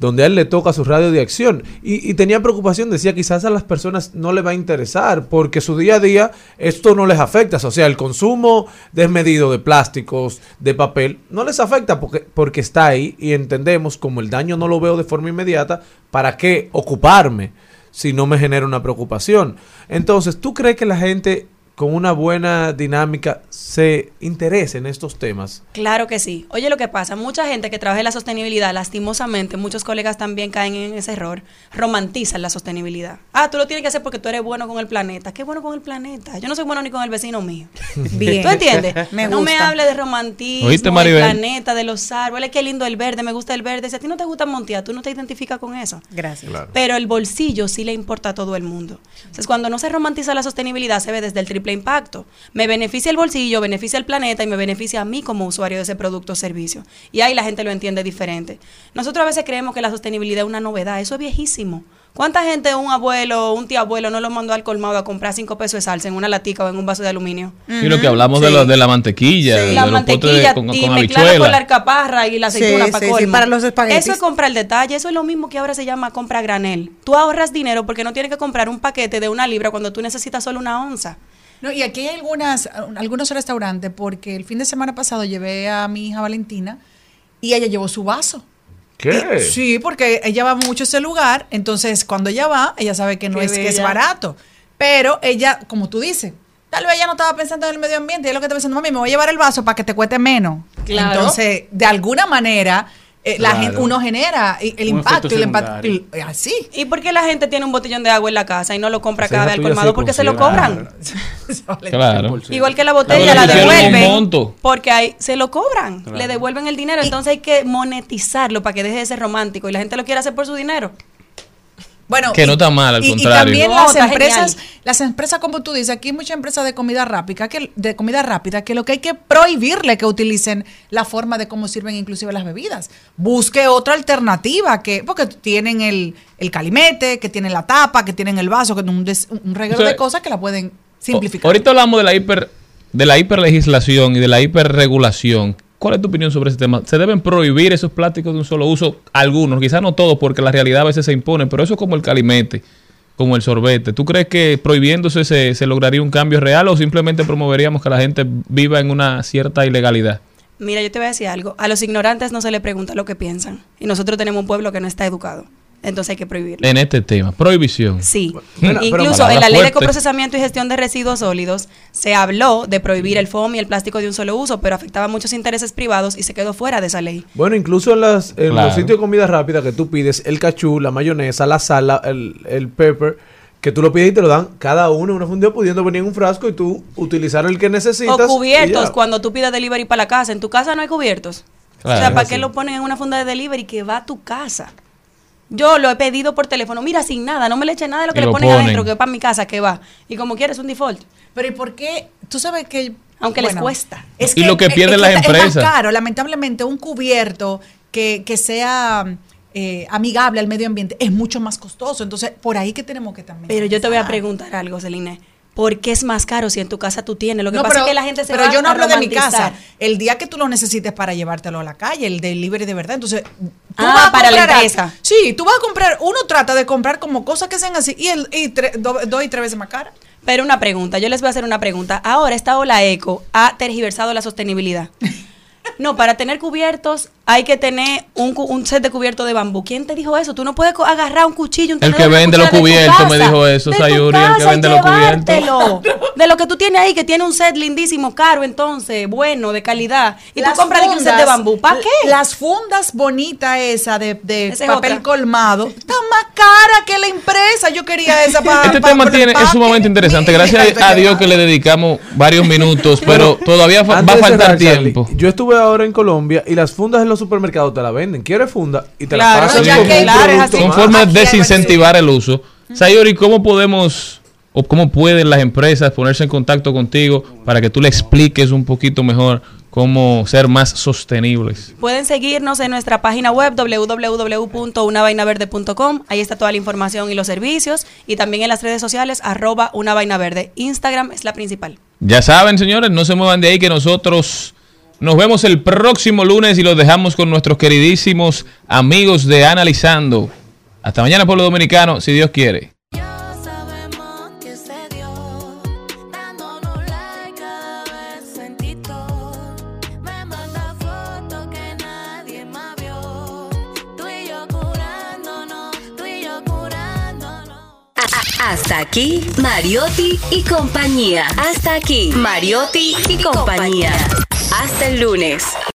donde a él le toca su radio de acción. Y, y tenía preocupación, decía, quizás a las personas no le va a interesar, porque su día a día esto no les afecta. O sea, el consumo desmedido de plásticos, de papel, no les afecta porque, porque está ahí y entendemos, como el daño no lo veo de forma inmediata, ¿para qué ocuparme si no me genera una preocupación? Entonces, ¿tú crees que la gente con una buena dinámica se interese en estos temas? Claro que sí. Oye, lo que pasa, mucha gente que trabaja en la sostenibilidad, lastimosamente, muchos colegas también caen en ese error, romantizan la sostenibilidad. Ah, tú lo tienes que hacer porque tú eres bueno con el planeta. ¿Qué bueno con el planeta? Yo no soy bueno ni con el vecino mío. Bien. ¿Tú entiendes? Me no me gusta. hable de romantismo, ¿Oíste, del planeta, de los árboles, qué lindo el verde, me gusta el verde. Si a ti no te gusta Montear, tú no te identificas con eso. Gracias. Pero el bolsillo sí le importa a todo el mundo. Entonces, cuando no se romantiza la sostenibilidad, se ve desde el triple impacto. Me beneficia el bolsillo, beneficia el planeta y me beneficia a mí como usuario de ese producto o servicio. Y ahí la gente lo entiende diferente. Nosotros a veces creemos que la sostenibilidad es una novedad. Eso es viejísimo. ¿Cuánta gente, un abuelo, un tío abuelo, no lo mandó al colmado a comprar cinco pesos de salsa en una latica o en un vaso de aluminio? Y lo que hablamos de, lo- de la mantequilla, de la de- mantequilla con, y con mezclarla con la alcaparra y la aceituna sí, para sí, colmo. para los espaguetis. Eso es comprar el detalle, eso es lo mismo que ahora se llama compra granel. Tú ahorras dinero porque no tienes que comprar un paquete de una libra cuando tú necesitas solo una onza. No, y aquí hay algunas, algunos restaurantes, porque el fin de semana pasado llevé a mi hija Valentina y ella llevó su vaso. ¿Qué? Sí, porque ella va mucho a ese lugar, entonces cuando ella va, ella sabe que no Qué es que es barato. Pero ella, como tú dices, tal vez ella no estaba pensando en el medio ambiente, ella lo que estaba pensando, mami, me voy a llevar el vaso para que te cueste menos. Claro. Entonces, de alguna manera, eh, la gente, uno genera el Un impacto el impacto. y- Así. ¿Y por qué la gente tiene un botellón de agua en la casa y no lo compra cada vez al colmado? Porque se lo cobran. Claro. Igual que la botella Claro, la un devuelven porque ahí se lo cobran, le devuelven el dinero, entonces hay que monetizarlo para que deje de ser romántico y la gente lo quiere hacer por su dinero. Bueno, Que no está mal, al y, y contrario. también No, las empresas, genial. las empresas como tú dices, aquí hay muchas empresas de comida rápida que de comida rápida que lo que hay que prohibirle que utilicen la forma de cómo sirven inclusive las bebidas. Busque otra alternativa que porque tienen el, el calimete, que tienen la tapa, que tienen el vaso, que un, des- un reguero O sea, de cosas que la pueden simplificar. Ahorita hablamos de la hiper de la hiperlegislación y de la hiperregulación. ¿Cuál es tu opinión sobre ese tema? ¿Se deben prohibir esos plásticos de un solo uso? Algunos, quizás no todos, porque la realidad a veces se impone, pero eso es como el calimete, como el sorbete. ¿Tú crees que prohibiéndose se, se lograría un cambio real o simplemente promoveríamos que la gente viva en una cierta ilegalidad? Mira, yo te voy a decir algo. A los ignorantes no se les pregunta lo que piensan. Y nosotros tenemos un pueblo que no está educado. Entonces hay que prohibirlo. En este tema, prohibición. Sí. Bueno, Incluso en la ley de coprocesamiento y gestión de residuos sólidos se habló de prohibir el foam y el plástico de un solo uso, pero afectaba muchos intereses privados y se quedó fuera de esa ley. Bueno, incluso en, las, en Claro. los sitios de comida rápida que tú pides el cachú, la mayonesa, la sal, la- el, el pepper, que tú lo pides y te lo dan cada uno en una fundida pudiendo venir en un frasco y tú utilizar el que necesitas. O cubiertos, cuando tú pidas delivery para la casa. En tu casa no hay cubiertos. Claro, o sea, ¿para qué lo ponen en una funda de delivery que va a tu casa? Yo lo he pedido por teléfono. Mira, sin nada, no me le eche nada de lo que Y le lo ponen, ponen. adentro, que va para mi casa, que va. Y como quieres, un default. Pero ¿y por qué? Tú sabes que... Aunque les cuesta. Es Y lo que es- pierden es las está- empresas. Es más caro, lamentablemente, un cubierto que, que sea eh, amigable al medio ambiente es mucho más costoso. Entonces, por ahí que tenemos que también. Pero yo te voy a preguntar algo, Celine. ¿Por qué es más caro si en tu casa tú tienes? Lo que No, pasa pero, es que la gente se pero va yo no hablo de mi casa. El día que tú lo necesites para llevártelo a la calle, el delivery de verdad. Entonces, tú Ah, vas a para la comprar empresa. Sí, tú vas a comprar. Uno trata de comprar como cosas que sean así y, el, y tre- do- dos y tres veces más cara. Pero una pregunta, yo les voy a hacer una pregunta. Ahora esta ola eco ha tergiversado la sostenibilidad. No, para tener cubiertos hay que tener un, cu- un set de cubiertos de bambú. ¿Quién te dijo eso? Tú no puedes agarrar un cuchillo, un El que vende los de cubiertos me dijo eso, de Sayuri, el que vende los cubiertos. De lo que tú tienes ahí, que tiene un set lindísimo, caro entonces, bueno, de calidad. Y Las tú compras de un set de bambú. ¿Para qué? Las fundas bonitas esa de, de Esa es papel otra. colmado está más cara que la impresa. Yo quería esa para Este tema tiene, es sumamente interesante. Gracias a Dios que le dedicamos varios minutos, pero todavía fa- va a de faltar cerrar, Charlie, tiempo. Yo estuve ahora en Colombia y las fundas en los supermercados te la venden. ¿Quieres funda? Y te Claro, la pasan ya como que un claro, es producto Son formas de desincentivar el uso. Sayori, ¿cómo podemos o cómo pueden las empresas ponerse en contacto contigo para que tú le expliques un poquito mejor cómo ser más sostenibles? Pueden seguirnos en nuestra página web www.unavainaverde.com. Ahí está toda la información y los servicios. Y también en las redes sociales, arroba una vaina verde. Instagram es la principal. Ya saben, señores, no se muevan de ahí que nosotros nos vemos el próximo lunes y los dejamos con nuestros queridísimos amigos de Analizando. Hasta mañana, pueblo dominicano, si Dios quiere. Hasta aquí, Mariotti y compañía. Hasta aquí, Mariotti y compañía. Hasta el lunes.